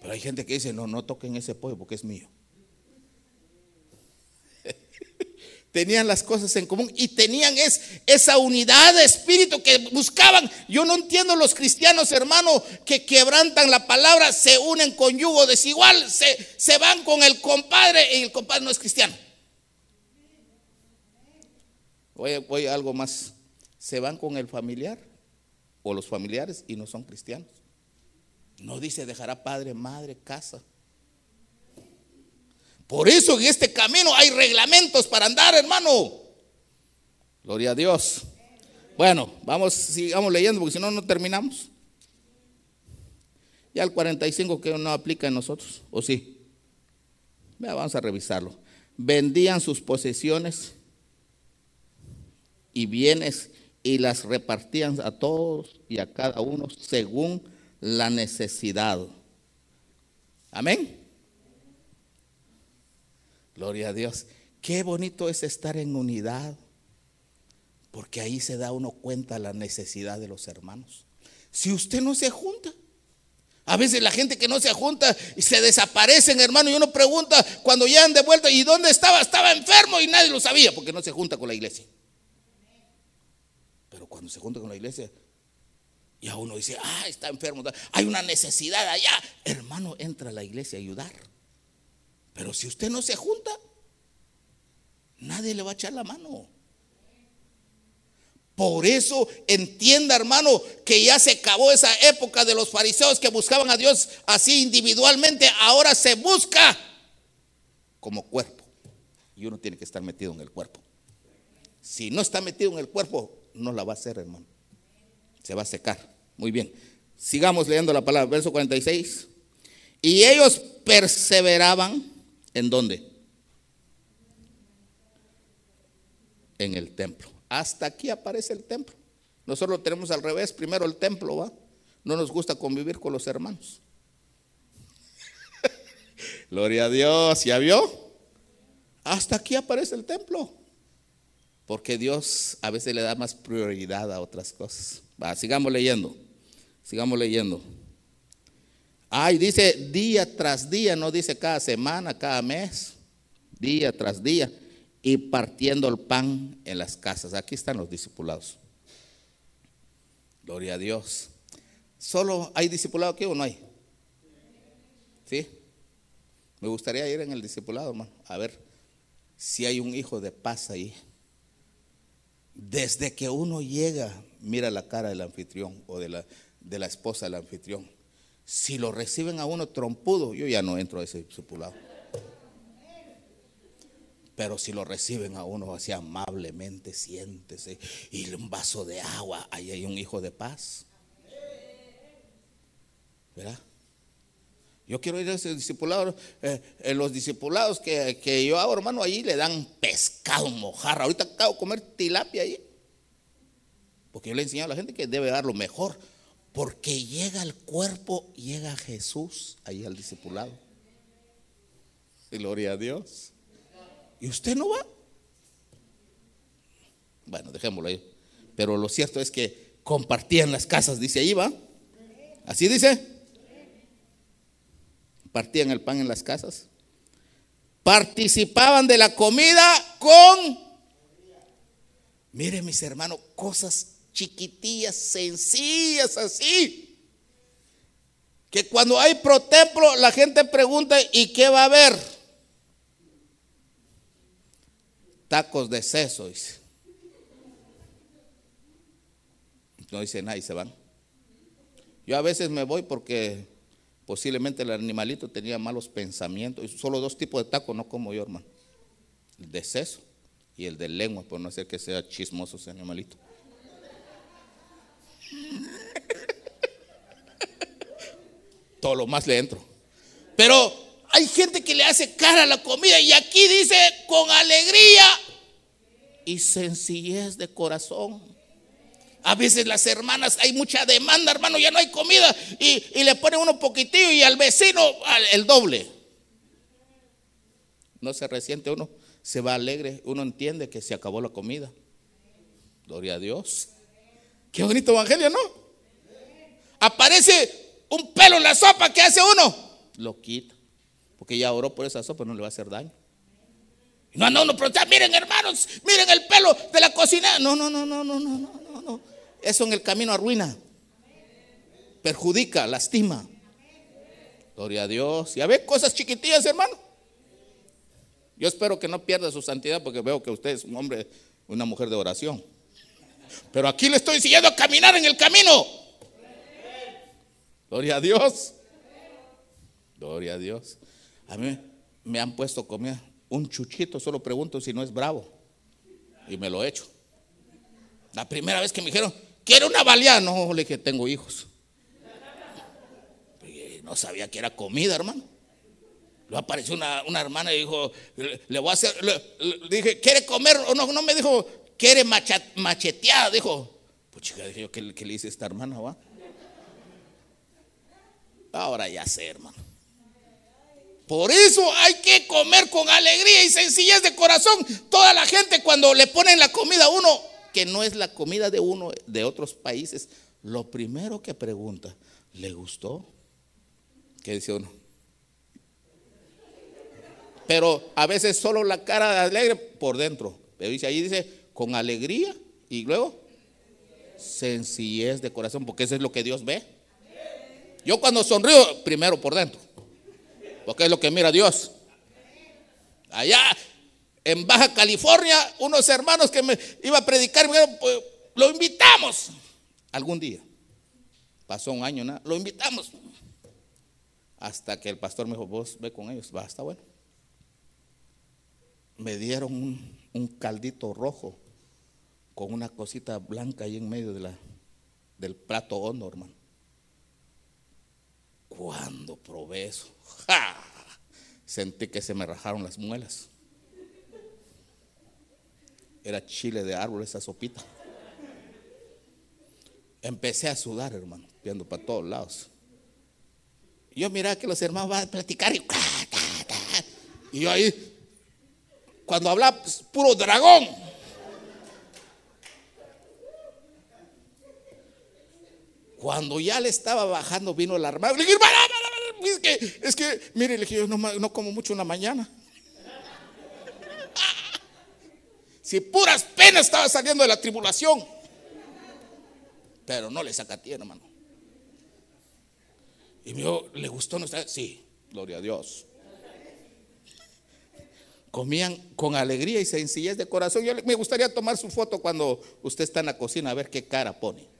Pero hay gente que dice, no, no toquen ese pollo porque es mío. Tenían las cosas en común y tenían esa unidad de espíritu que buscaban. Yo no entiendo los cristianos, hermano, que quebrantan la palabra, se unen con yugo desigual, se, se van con el compadre y el compadre no es cristiano. Voy, voy a algo más. Se van con el familiar o los familiares y no son cristianos. No dice dejará padre, madre, casa. Por eso en este camino hay reglamentos para andar, hermano. Gloria a Dios. Bueno, vamos, sigamos leyendo porque si no, no terminamos. Ya el 45 que no aplica en nosotros, ¿o sí? vamos a revisarlo. Vendían sus posesiones y bienes y las repartían a todos y a cada uno según la necesidad. Amén. Gloria a Dios. Qué bonito es estar en unidad, porque ahí se da uno cuenta la necesidad de los hermanos. Si usted no se junta, a veces la gente que no se junta y se desaparecen, hermano, y uno pregunta cuando llegan de vuelta, ¿y dónde estaba? Estaba enfermo y nadie lo sabía porque no se junta con la iglesia. Pero cuando se junta con la iglesia, ya uno dice, ah, está enfermo, hay una necesidad allá. Hermano, entra a la iglesia a ayudar. Pero si usted no se junta, nadie le va a echar la mano. Por eso entienda, hermano, que ya se acabó esa época de los fariseos que buscaban a Dios así individualmente. Ahora se busca como cuerpo. Y uno tiene que estar metido en el cuerpo. Si no está metido en el cuerpo, no la va a hacer, hermano. Se va a secar. Muy bien. Sigamos leyendo la palabra, verso 46. Y ellos perseveraban ¿En dónde? En el templo. Hasta aquí aparece el templo. Nosotros lo tenemos al revés. Primero el templo, ¿va? No nos gusta convivir con los hermanos. [LAUGHS] Gloria a Dios. ¿Ya vio? Hasta aquí aparece el templo. Porque Dios a veces le da más prioridad a otras cosas. Va, sigamos leyendo. Sigamos leyendo. Ay, dice día tras día, no dice cada semana, cada mes, día tras día, y partiendo el pan en las casas. Aquí están los discipulados. Gloria a Dios. ¿Solo hay discipulado aquí o no hay? ¿Sí? Me gustaría ir en el discipulado, hermano, a ver si hay un hijo de paz ahí. Desde que uno llega, mira la cara del anfitrión o de la, de la esposa del anfitrión si lo reciben a uno trompudo, yo ya no entro a ese discipulado. Pero si lo reciben a uno así amablemente, siéntese y un vaso de agua, ahí hay un hijo de paz. ¿Verdad? Yo quiero ir a ese discipulado. en eh, los discipulados que, que, yo hago, hermano, ahí le dan pescado, mojarra. Ahorita acabo de comer tilapia ahí. Porque yo le he enseñado a la gente que debe dar lo mejor. Porque llega el cuerpo, llega Jesús ahí al discipulado. Gloria a Dios. ¿Y usted no va? Bueno, dejémoslo ahí. Pero lo cierto es que compartían las casas, dice ahí, ¿va? ¿Así dice? Partían el pan en las casas. Participaban de la comida con, mire mis hermanos, cosas chiquitillas, sencillas así. Que cuando hay pro templo, la gente pregunta, ¿y qué va a haber? Tacos de seso, dice. No dice nada y se van. Yo a veces me voy porque posiblemente el animalito tenía malos pensamientos. Solo dos tipos de tacos no como yo, hermano. El de seso y el de lengua, por no ser que sea chismoso ese animalito. [LAUGHS] Todo lo más le entro. Pero hay gente que le hace cara a la comida y aquí dice con alegría y sencillez de corazón. A veces las hermanas, hay mucha demanda, hermano, ya no hay comida y, le ponen uno poquitillo y al vecino el doble. No se resiente uno, se va alegre, uno entiende que se acabó la comida. Gloria a Dios. Qué bonito evangelio, ¿no? Aparece un pelo en la sopa, ¿qué hace uno? Lo quita. Porque ya oró por esa sopa, no le va a hacer daño. No, no, no, pero miren hermanos, miren el pelo de la cocina. No, no, no, no, no, no, no, no. Eso en el camino arruina. Perjudica, lastima. Gloria a Dios. Y a ver cosas chiquitillas, hermano. Yo espero que no pierda su santidad porque veo que usted es un hombre, una mujer de oración. Pero aquí le estoy enseñando a caminar en el camino. Gloria a Dios. Gloria a Dios. A mí me han puesto comida. Un chuchito, solo pregunto si no es bravo. Y me lo he hecho. La primera vez que me dijeron, ¿quiere una baleada? No, le dije, tengo hijos. no sabía que era comida, hermano. Luego apareció una, hermana y dijo, le, voy a hacer, dije, ¿quiere comer? O no, no me dijo, quiere macheteada, dijo. Pues chica, yo, ¿qué, le hice a esta hermana, va? Ahora ya sé, hermano. Por eso hay que comer con alegría y sencillez de corazón. Toda la gente cuando le ponen la comida a uno, que no es la comida de uno de otros países, lo primero que pregunta, ¿le gustó? ¿Qué dice uno? Pero a veces solo la cara alegre por dentro. Pero dice ahí dice con alegría y luego sencillez de corazón, porque eso es lo que Dios ve. Yo cuando sonrío, primero por dentro, porque es lo que mira Dios. Allá en Baja California, unos hermanos que me iba a predicar, pues, lo invitamos algún día. Pasó un año, nada, lo invitamos. Hasta que el pastor me dijo, vos ve con ellos, va, está bueno. Me dieron un caldito rojo con una cosita blanca ahí en medio de la, del plato hondo, hermano. Cuando probé eso, sentí que se me rajaron las muelas. Era chile de árbol esa sopita. Empecé a sudar, hermano, viendo para todos lados. Yo miraba que los hermanos van a platicar y, yo ahí, cuando hablaba, pues, puro dragón. Cuando ya le estaba bajando, vino el armado. Le dije, es que, es que, mire, le dije, yo no, como mucho en la mañana. Si puras penas estaba saliendo de la tribulación. Pero no le saca ti, hermano. Y me dijo, ¿le gustó nuestra? Sí, gloria a Dios. Comían con alegría y sencillez de corazón. Yo me gustaría tomar su foto cuando usted está en la cocina a ver qué cara pone.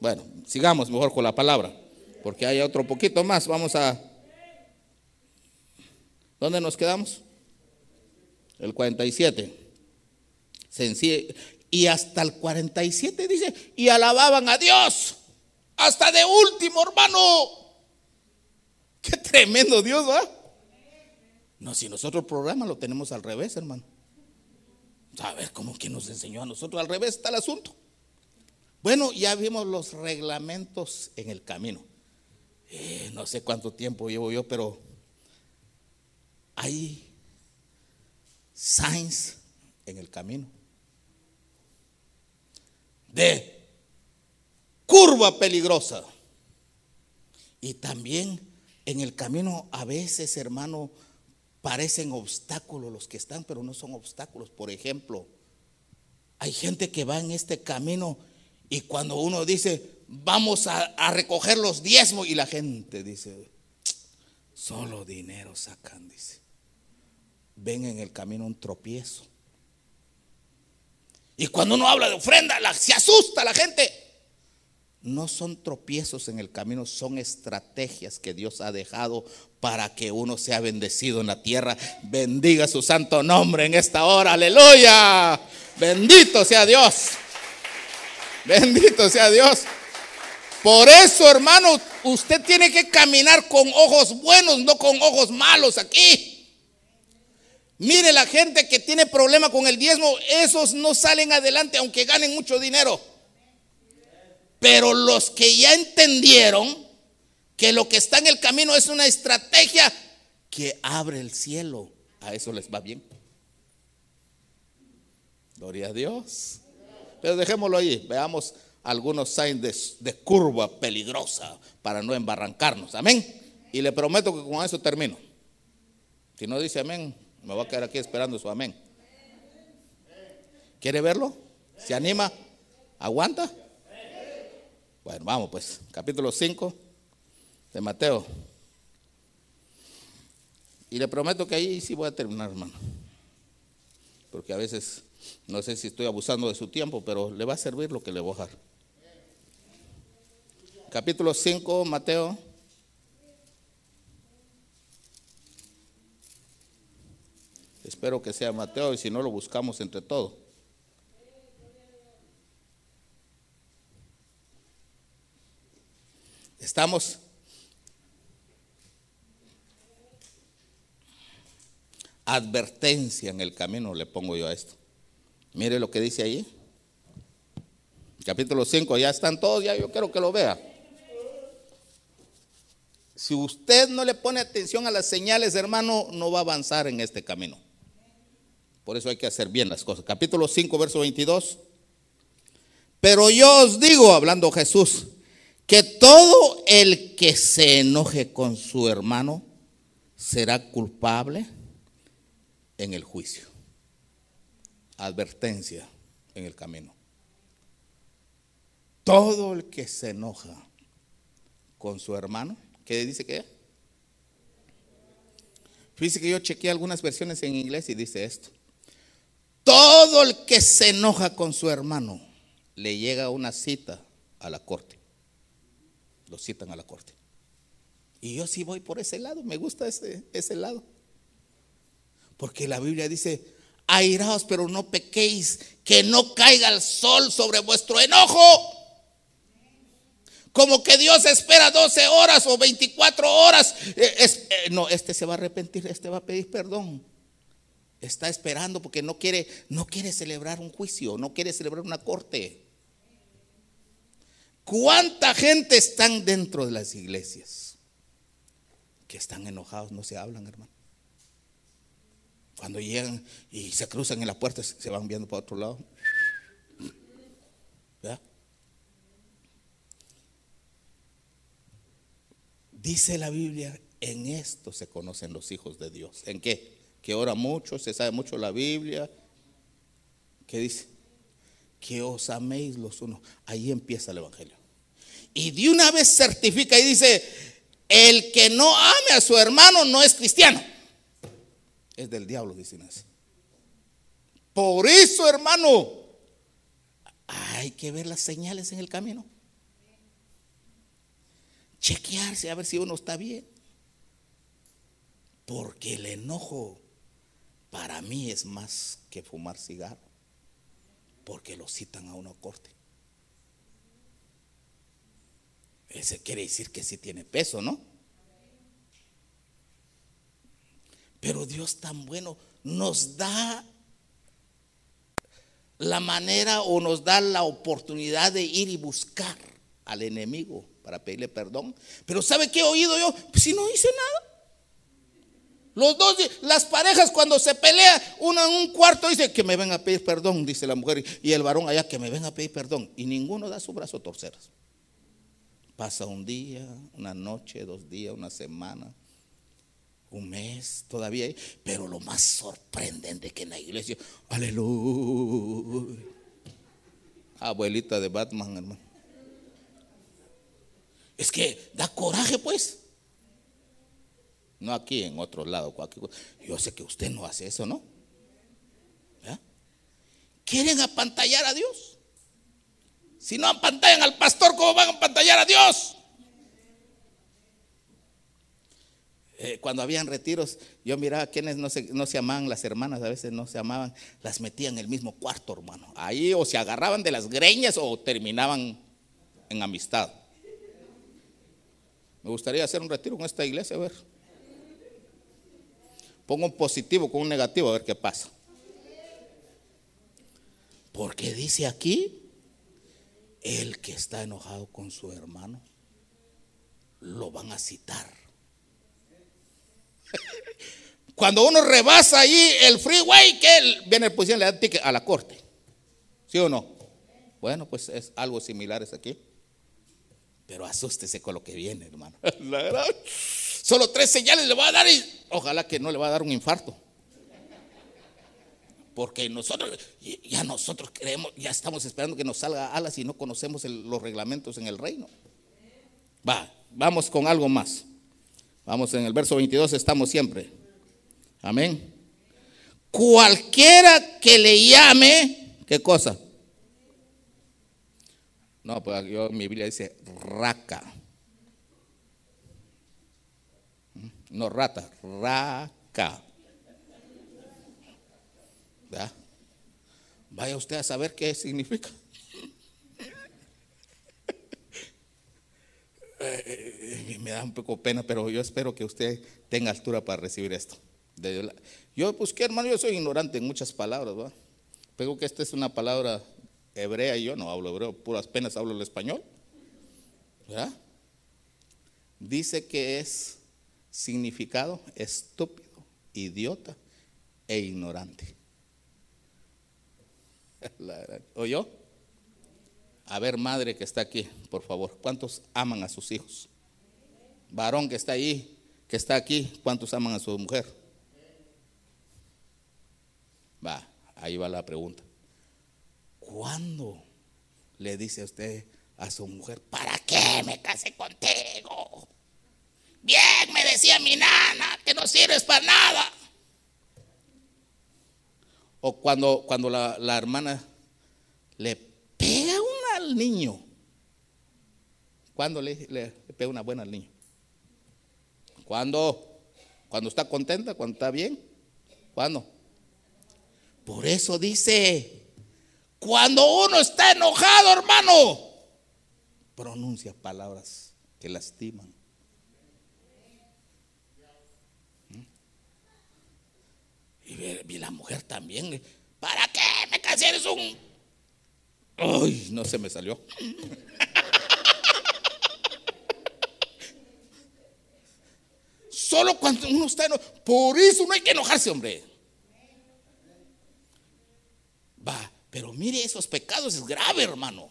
Bueno, sigamos mejor con la palabra, porque hay otro poquito más. Vamos a... ¿Dónde nos quedamos? El 47. Sencillo. Y hasta el 47 dice, y alababan a Dios. Hasta de último, hermano. Qué tremendo Dios, ¿va? No, si nosotros el programa lo tenemos al revés, hermano. A ver, ¿cómo que nos enseñó a nosotros? Al revés está el asunto. Bueno, ya vimos los reglamentos en el camino. Eh, no sé cuánto tiempo llevo yo, pero hay signs en el camino de curva peligrosa. Y también en el camino a veces, hermano, parecen obstáculos los que están, pero no son obstáculos. Por ejemplo, hay gente que va en este camino y cuando uno dice, vamos a, recoger los diezmos, y la gente dice, solo dinero sacan, dice. Ven en el camino un tropiezo. Y cuando uno habla de ofrenda, se asusta la gente. No son tropiezos en el camino, son estrategias que Dios ha dejado para que uno sea bendecido en la tierra. Bendiga su santo nombre en esta hora, aleluya. Bendito sea Dios. Bendito sea Dios. Por eso, hermano, usted tiene que caminar con ojos buenos, no con ojos malos aquí. Mire la gente que tiene problema con el diezmo, esos no salen adelante aunque ganen mucho dinero. Pero los que ya entendieron que lo que está en el camino es una estrategia que abre el cielo, a eso les va bien. Gloria a Dios. Pero dejémoslo ahí, veamos algunos signs de, curva peligrosa para no embarrancarnos. Amén. Y le prometo que con eso termino. Si no dice amén, me voy a quedar aquí esperando su amén. ¿Quiere verlo? ¿Se anima? ¿Aguanta? Bueno, vamos pues. Capítulo 5 de Mateo. Y le prometo que ahí sí voy a terminar, hermano. Porque a veces no sé si estoy abusando de su tiempo, pero le va a servir lo que le voy a dejar. Capítulo 5, Mateo. Espero que sea Mateo y si no lo buscamos entre todos. Estamos advertencia en el camino, le pongo yo a esto. Mire lo que dice ahí. Capítulo 5, ya están todos, ya yo quiero que lo vea. Si usted no le pone atención a las señales, hermano, no va a avanzar en este camino. Por eso hay que hacer bien las cosas. Capítulo 5, verso 22. Pero yo os digo, hablando Jesús, que todo el que se enoje con su hermano será culpable en el juicio. Advertencia en el camino. Todo el que se enoja con su hermano, ¿qué dice que? Fíjese que yo chequeé algunas versiones en inglés y dice esto. Todo el que se enoja con su hermano le llega una cita a la corte. Lo citan a la corte. Y yo sí voy por ese lado, me gusta ese, ese lado. Porque la Biblia dice, airaos pero no pequéis, que no caiga el sol sobre vuestro enojo. Como que Dios espera 12 horas o 24 horas. Eh, eh, no, este se va a arrepentir, este va a pedir perdón. Está esperando porque no quiere, no quiere celebrar un juicio, no quiere celebrar una corte. ¿Cuánta gente están dentro de las iglesias? Que están enojados, no se hablan, hermano. Cuando llegan y se cruzan en la puerta, se van viendo para otro lado. Dice la Biblia, en esto se conocen los hijos de Dios. ¿En qué? que ora mucho, se sabe mucho la Biblia. ¿Qué dice? Que os améis los unos. Ahí empieza el Evangelio. Y de una vez certifica y dice, el que no ame a su hermano no es cristiano. Es del diablo, dicen así. Por eso, hermano, hay que ver las señales en el camino. Chequearse a ver si uno está bien. Porque el enojo para mí es más que fumar cigarro, porque lo citan a una corte. Ese quiere decir que sí tiene peso, ¿no? Pero Dios tan bueno nos da la manera o nos da la oportunidad de ir y buscar al enemigo para pedirle perdón. Pero ¿sabe qué he oído yo? Pues si no hice nada. Los dos, las parejas cuando se pelea, uno en un cuarto dice que me venga a pedir perdón, dice la mujer, y el varón allá que me venga a pedir perdón. Y ninguno da su brazo a. Pasa un día, una noche, dos días, una semana, un mes, todavía. Pero lo más sorprendente que en la iglesia, aleluya. Abuelita de Batman, hermano. Es que da coraje, pues. No aquí, en otro lado. Yo sé que usted no hace eso, ¿no? ¿Quieren apantallar a Dios? Si no apantallan al pastor, ¿cómo van a apantallar a Dios? Eh, cuando habían retiros, yo miraba quienes no se, no se amaban, las hermanas a veces no se amaban, las metían en el mismo cuarto, hermano. Ahí o se agarraban de las greñas o terminaban en amistad. Me gustaría hacer un retiro en esta iglesia, a ver. Pongo un positivo con un negativo a ver qué pasa. Porque dice aquí, el que está enojado con su hermano, lo van a citar. [LAUGHS] Cuando uno rebasa ahí el freeway, que viene el policía le da ticket a la corte. ¿Sí o no? Bueno, pues es algo similar es aquí. Pero asústese con lo que viene, hermano. [LAUGHS] Solo tres señales le va a dar y ojalá que no le va a dar un infarto. Porque nosotros, ya nosotros creemos, ya estamos esperando que nos salga alas y no conocemos los reglamentos en el reino. Va, vamos con algo más. Vamos en el verso 22, estamos siempre. Amén. Cualquiera que le llame, ¿qué cosa? No, pues yo mi Biblia dice raca. No rata, raca. Vaya usted a saber qué significa. Eh, me da un poco pena, pero yo espero que usted tenga altura para recibir esto. Yo busqué, hermano, yo soy ignorante en muchas palabras, ¿verdad? Pero que esta es una palabra hebrea y yo no hablo hebreo, puras penas hablo el español. Dice que es significado estúpido, idiota e ignorante. [LAUGHS] ¿O yo? A ver, madre que está aquí, por favor, ¿cuántos aman a sus hijos? Varón que está ahí, que está aquí, ¿cuántos aman a su mujer? Va, ahí va la pregunta. ¿Cuándo le dice usted a su mujer, ¿para qué me casé contigo? Bien, me decía mi nana, que no sirves para nada. O cuando, cuando la, hermana le al niño. ¿Cuándo le, pega una buena al niño? ¿Cuándo? Cuando está contenta, cuando está bien. ¿Cuándo? Por eso dice, cuando uno está enojado, hermano, pronuncia palabras que lastiman. Y la mujer también. ¿Para qué me casé? Eres un. Ay, no se me salió. Solo cuando uno está enojado. Por eso no hay que enojarse, hombre. Va, pero mire, esos pecados es grave, hermano.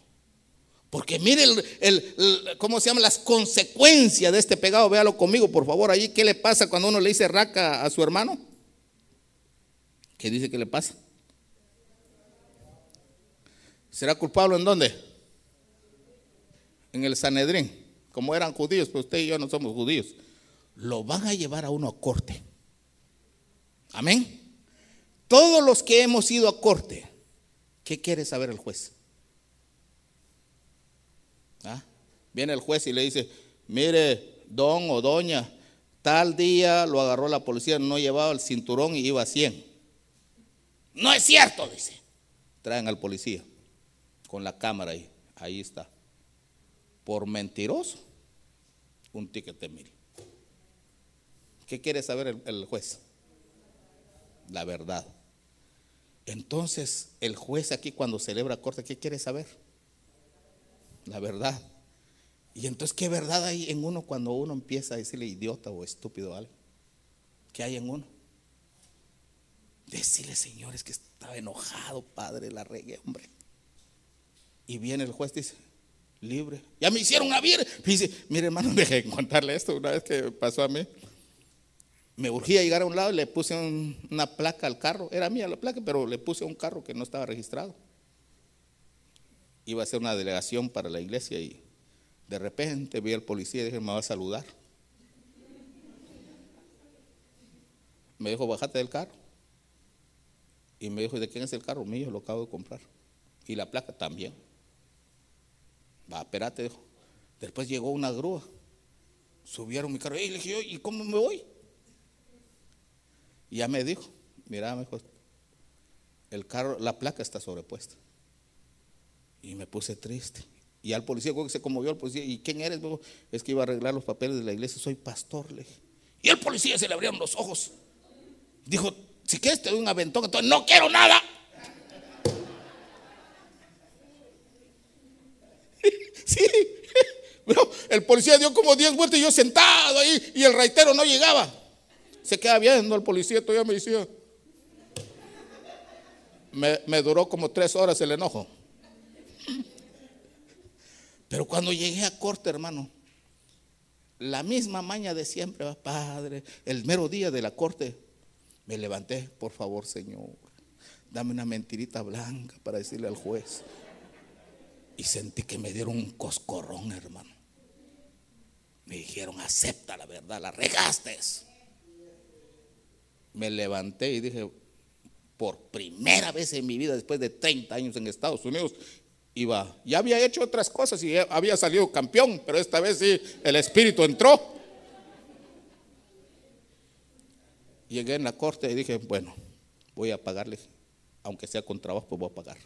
Porque mire el, ¿cómo se llama? Las consecuencias de este pecado. Véalo conmigo, por favor. Allí, ¿qué le pasa cuando uno le dice raca a su hermano? ¿Qué dice que le pasa? ¿Será culpable en dónde? En el Sanedrín. Como eran judíos, pero usted y yo no somos judíos. Lo van a llevar a uno a corte. Amén. Todos los que hemos ido a corte, ¿qué quiere saber el juez? ¿Ah? Viene el juez y le dice, mire, don o doña, tal día lo agarró la policía, no llevaba el cinturón y iba a 100. No es cierto, dice. Traen al policía con la cámara ahí. Ahí está. Por mentiroso, un ticket de mil. ¿Qué quiere saber el, el juez? La verdad. Entonces, el juez aquí cuando celebra corte, ¿qué quiere saber? La verdad. Y entonces, ¿qué verdad hay en uno cuando uno empieza a decirle idiota o estúpido a algo? ¿Qué hay en uno? Decirle, señores, que estaba enojado, padre, la regué, hombre. Y viene el juez, dice, libre. Ya me hicieron a vir. Dice, mire, hermano, [LAUGHS] deje de contarle esto una vez que pasó a mí. Me urgía llegar a un lado y le puse una placa al carro. Era mía la placa, pero le puse un carro que no estaba registrado. Iba a ser una delegación para la iglesia y de repente vi al policía y dije, me va a saludar. Me dijo, bájate del carro. Y me dijo, ¿de quién es el carro? Mío, lo acabo de comprar. Y la placa también. Va, espérate, dijo. Después llegó una grúa. Subieron mi carro. Y le dije, ¿y cómo me voy? Y ya me dijo, mira, mejor, el carro, la placa está sobrepuesta. Y me puse triste. Y al policía se conmovió al policía. ¿Y quién eres? Es que iba a arreglar los papeles de la iglesia. Soy pastor, le dije. Y el policía se le abrieron los ojos. Dijo, si quieres te doy un aventón. Entonces, no quiero nada. Sí. [LAUGHS] Pero el policía dio como 10 vueltas y yo sentado ahí y el raitero no llegaba. Se queda viendo al policía, todavía me decía. Me, me duró como tres horas el enojo. Pero cuando llegué a corte, hermano, la misma maña de siempre, padre, el mero día de la corte, me levanté, por favor, Señor, dame una mentirita blanca para decirle al juez. Y sentí que me dieron un coscorrón, hermano. Me dijeron, acepta la verdad, la regaste. Me levanté y dije, por primera vez en mi vida, después de 30 años en Estados Unidos, iba, ya había hecho otras cosas y había salido campeón, pero esta vez sí, el espíritu entró. Llegué en la corte y dije, bueno, voy a pagarle, aunque sea con trabajo, pues voy a pagar.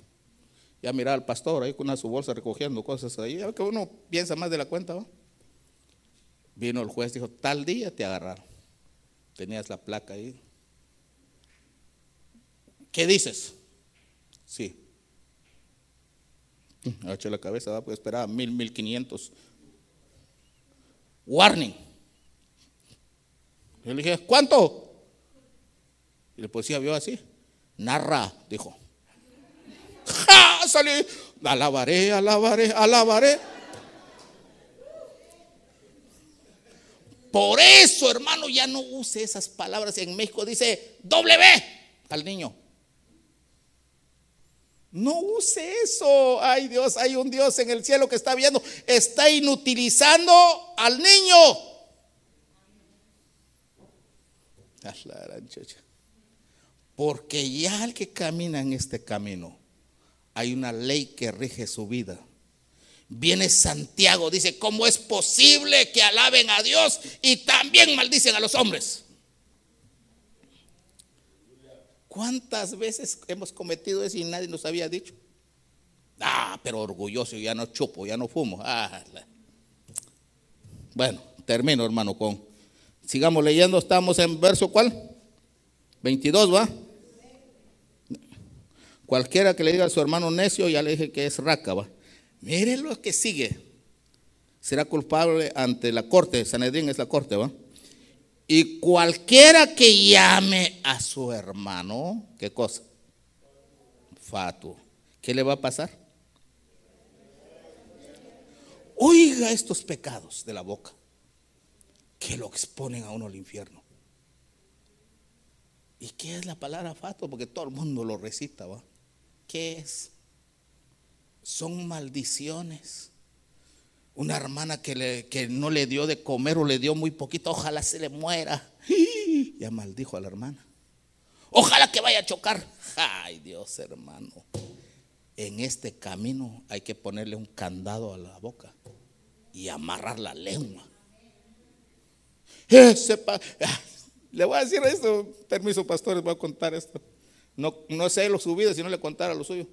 Ya miraba al pastor ahí con una su bolsa recogiendo cosas ahí, ya que uno piensa más de la cuenta. Vino el juez, dijo, tal día te agarraron. Tenías la placa ahí. ¿Qué dices? Sí. Agaché la cabeza, ¿va? pues esperaba mil, mil quinientos. Warning. Yo le dije, ¿cuánto? Y el policía vio así. Narra, dijo. [LAUGHS] ¡Ja! Salí. Alabaré, alabaré, alabaré. Por eso, hermano, ya no use esas palabras. En México dice W al niño. No use eso. Ay Dios, hay un Dios en el cielo que está viendo. Está inutilizando al niño. Porque ya el que camina en este camino, hay una ley que rige su vida. Viene Santiago, dice, ¿cómo es posible que alaben a Dios y también maldicen a los hombres? ¿Cuántas veces hemos cometido eso y nadie nos había dicho? Ah, pero orgulloso, ya no chupo, ya no fumo. Ah, bueno, termino hermano con... Sigamos leyendo, estamos en verso cuál? 22, ¿va? Cualquiera que le diga a su hermano necio, ya le dije que es raca, ¿va? Miren lo que sigue. Será culpable ante la corte, Sanedrín es la corte, ¿va? Y cualquiera que llame a su hermano, ¿qué cosa? Fatuo. ¿Qué le va a pasar? Oiga estos pecados de la boca que lo exponen a uno al infierno. ¿Y qué es la palabra fatuo? Porque todo el mundo lo recita, ¿va? ¿Qué es? Son maldiciones una hermana que, le, que no le dio de comer o le dio muy poquito, ojalá se le muera. Ya maldijo a la hermana. Ojalá que vaya a chocar. Ay Dios hermano. En este camino hay que ponerle un candado a la boca y amarrar la lengua. Ah, le voy a decir esto, permiso pastores, voy a contar esto. No, no sé lo subido si no le contara lo suyo.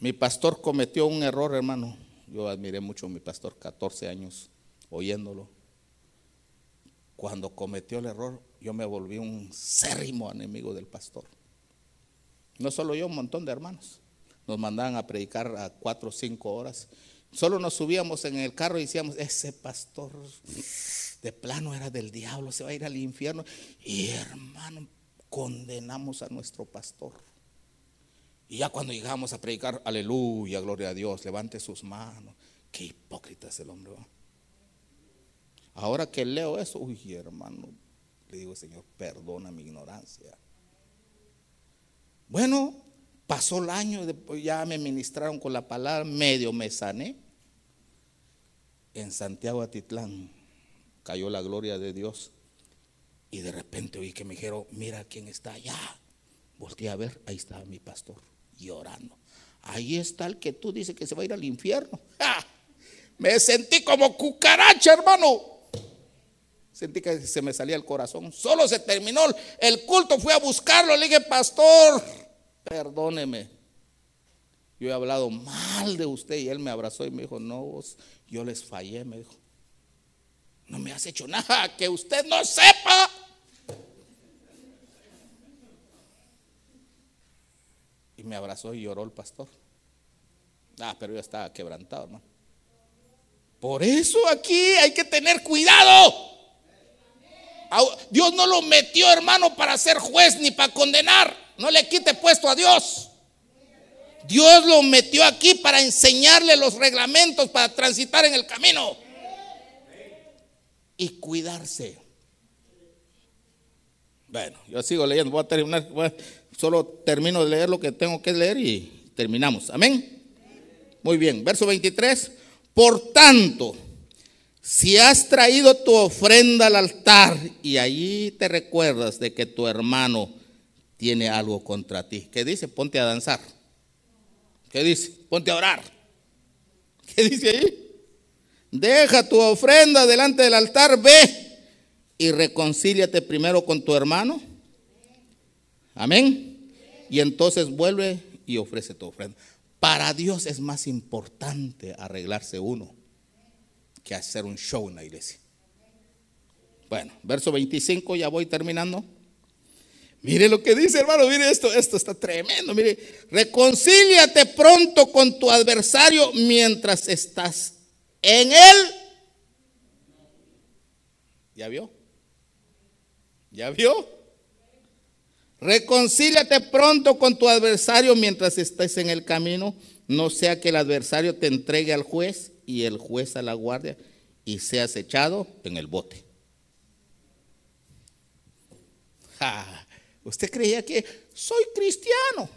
Mi pastor cometió un error, hermano. Yo admiré mucho a mi pastor, 14 años oyéndolo. Cuando cometió el error, yo me volví un cérrimo enemigo del pastor. No solo yo, un montón de hermanos. Nos mandaban a predicar a cuatro o cinco horas. Solo nos subíamos en el carro y decíamos, ese pastor de plano era del diablo, se va a ir al infierno. Y hermano, condenamos a nuestro pastor. Y ya cuando llegamos a predicar, aleluya, gloria a Dios, levante sus manos. Qué hipócrita es el hombre. Ahora que leo eso, uy hermano, le digo, Señor, perdona mi ignorancia. Bueno, pasó el año, ya me ministraron con la palabra, medio me sané. En Santiago Atitlán cayó la gloria de Dios. Y de repente oí que me dijeron, mira quién está allá. Volteé a ver, ahí estaba mi pastor llorando. Ahí está el que tú dices que se va a ir al infierno. [LAUGHS] Me sentí como cucaracha, hermano. Sentí que se me salía el corazón. Solo se terminó el culto, fui a buscarlo. Le dije, pastor, perdóneme. Yo he hablado mal de usted y él me abrazó y me dijo, no, yo les fallé, me dijo. No me has hecho nada que usted no sepa. Y me abrazó y lloró el pastor. Ah, pero yo estaba quebrantado, hermano. Por eso aquí hay que tener cuidado. Dios no lo metió, hermano, para ser juez ni para condenar. No le quite puesto a Dios. Dios lo metió aquí para enseñarle los reglamentos para transitar en el camino y cuidarse. Bueno, yo sigo leyendo, voy a terminar, solo termino de leer lo que tengo que leer y terminamos. Amén. Muy bien, verso 23. Por tanto, si has traído tu ofrenda al altar y allí te recuerdas de que tu hermano tiene algo contra ti, ¿qué dice? Ponte a danzar. ¿Qué dice? Ponte a orar. ¿Qué dice ahí? Deja tu ofrenda delante del altar, ve y reconcíliate primero con tu hermano. Amén. Y entonces vuelve y ofrece tu ofrenda. Para Dios es más importante arreglarse uno que hacer un show en la iglesia. Bueno, verso 25, ya voy terminando. Mire lo que dice, hermano, mire esto, esto está tremendo. Mire, reconcíliate pronto con tu adversario mientras estás en él. ¿Ya vio? ¿Ya vio? Reconcíliate pronto con tu adversario mientras estés en el camino, no sea que el adversario te entregue al juez y el juez a la guardia y seas echado en el bote. Usted creía que soy cristiano.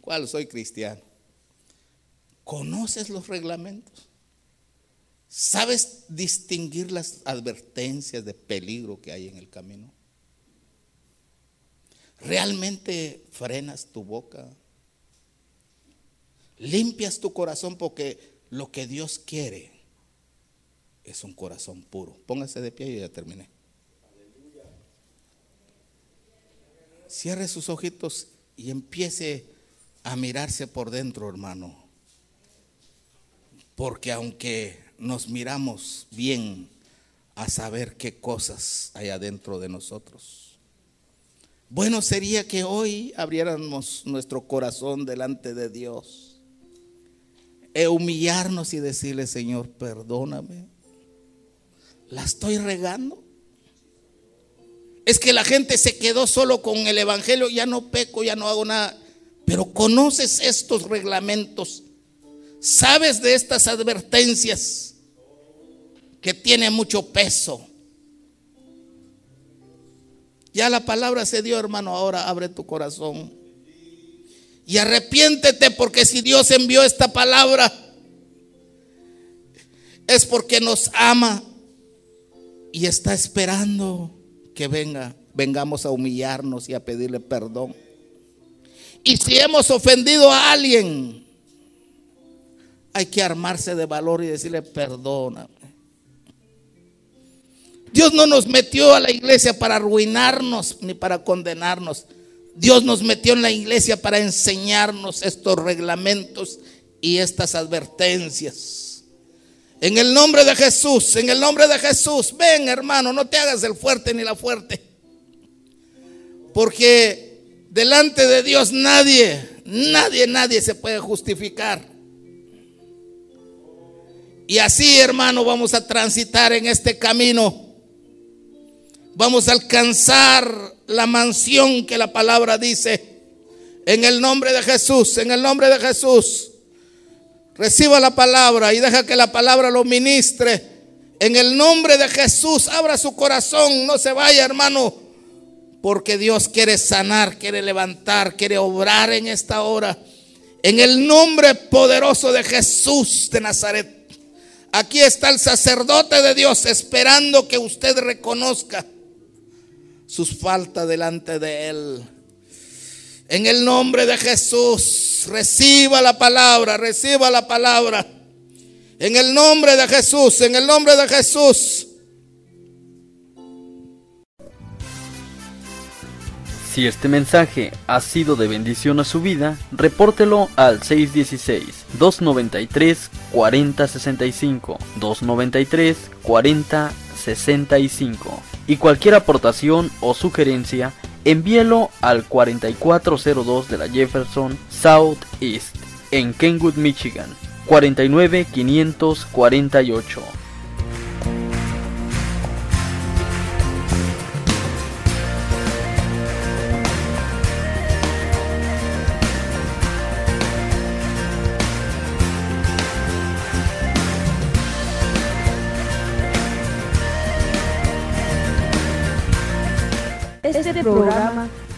¿Cuál soy cristiano? ¿Conoces los reglamentos? ¿Sabes distinguir las advertencias de peligro que hay en el camino? ¿Realmente frenas tu boca? ¿Limpias tu corazón? Porque lo que Dios quiere es un corazón puro. Póngase de pie y ya terminé. Cierre sus ojitos y empiece a mirarse por dentro, hermano. Porque aunque nos miramos bien a saber qué cosas hay adentro de nosotros. Bueno sería que hoy abriéramos nuestro corazón delante de Dios, humillarnos y decirle, Señor, perdóname, la estoy regando. Es que la gente se quedó solo con el Evangelio, ya no peco, ya no hago nada, pero conoces estos reglamentos sabes de estas advertencias que tiene mucho peso. Ya la palabra se dio, hermano, ahora abre tu corazón. Y arrepiéntete porque si Dios envió esta palabra es porque nos ama y está esperando que venga, vengamos a humillarnos y a pedirle perdón. Y si hemos ofendido a alguien, hay que armarse de valor y decirle, perdóname. Dios no nos metió a la iglesia para arruinarnos ni para condenarnos. Dios nos metió en la iglesia para enseñarnos estos reglamentos y estas advertencias. En el nombre de Jesús, en el nombre de Jesús. Ven, hermano, no te hagas el fuerte ni la fuerte. Porque delante de Dios nadie, nadie, nadie se puede justificar. Y así, hermano, vamos a transitar en este camino. Vamos a alcanzar la mansión que la palabra dice. En el nombre de Jesús, en el nombre de Jesús. Reciba la palabra y deja que la palabra lo ministre. En el nombre de Jesús, abra su corazón, no se vaya, hermano, porque Dios quiere sanar, quiere levantar, quiere obrar en esta hora. En el nombre poderoso de Jesús de Nazaret. Aquí está el sacerdote de Dios esperando que usted reconozca sus faltas delante de Él. En el nombre de Jesús, reciba la palabra, reciba la palabra. En el nombre de Jesús, en el nombre de Jesús. Si este mensaje ha sido de bendición a su vida, repórtelo al 616-293-4065, 293-4065. Y cualquier aportación o sugerencia, envíelo al 4402 de la Jefferson South East en Kenwood, Michigan 49548.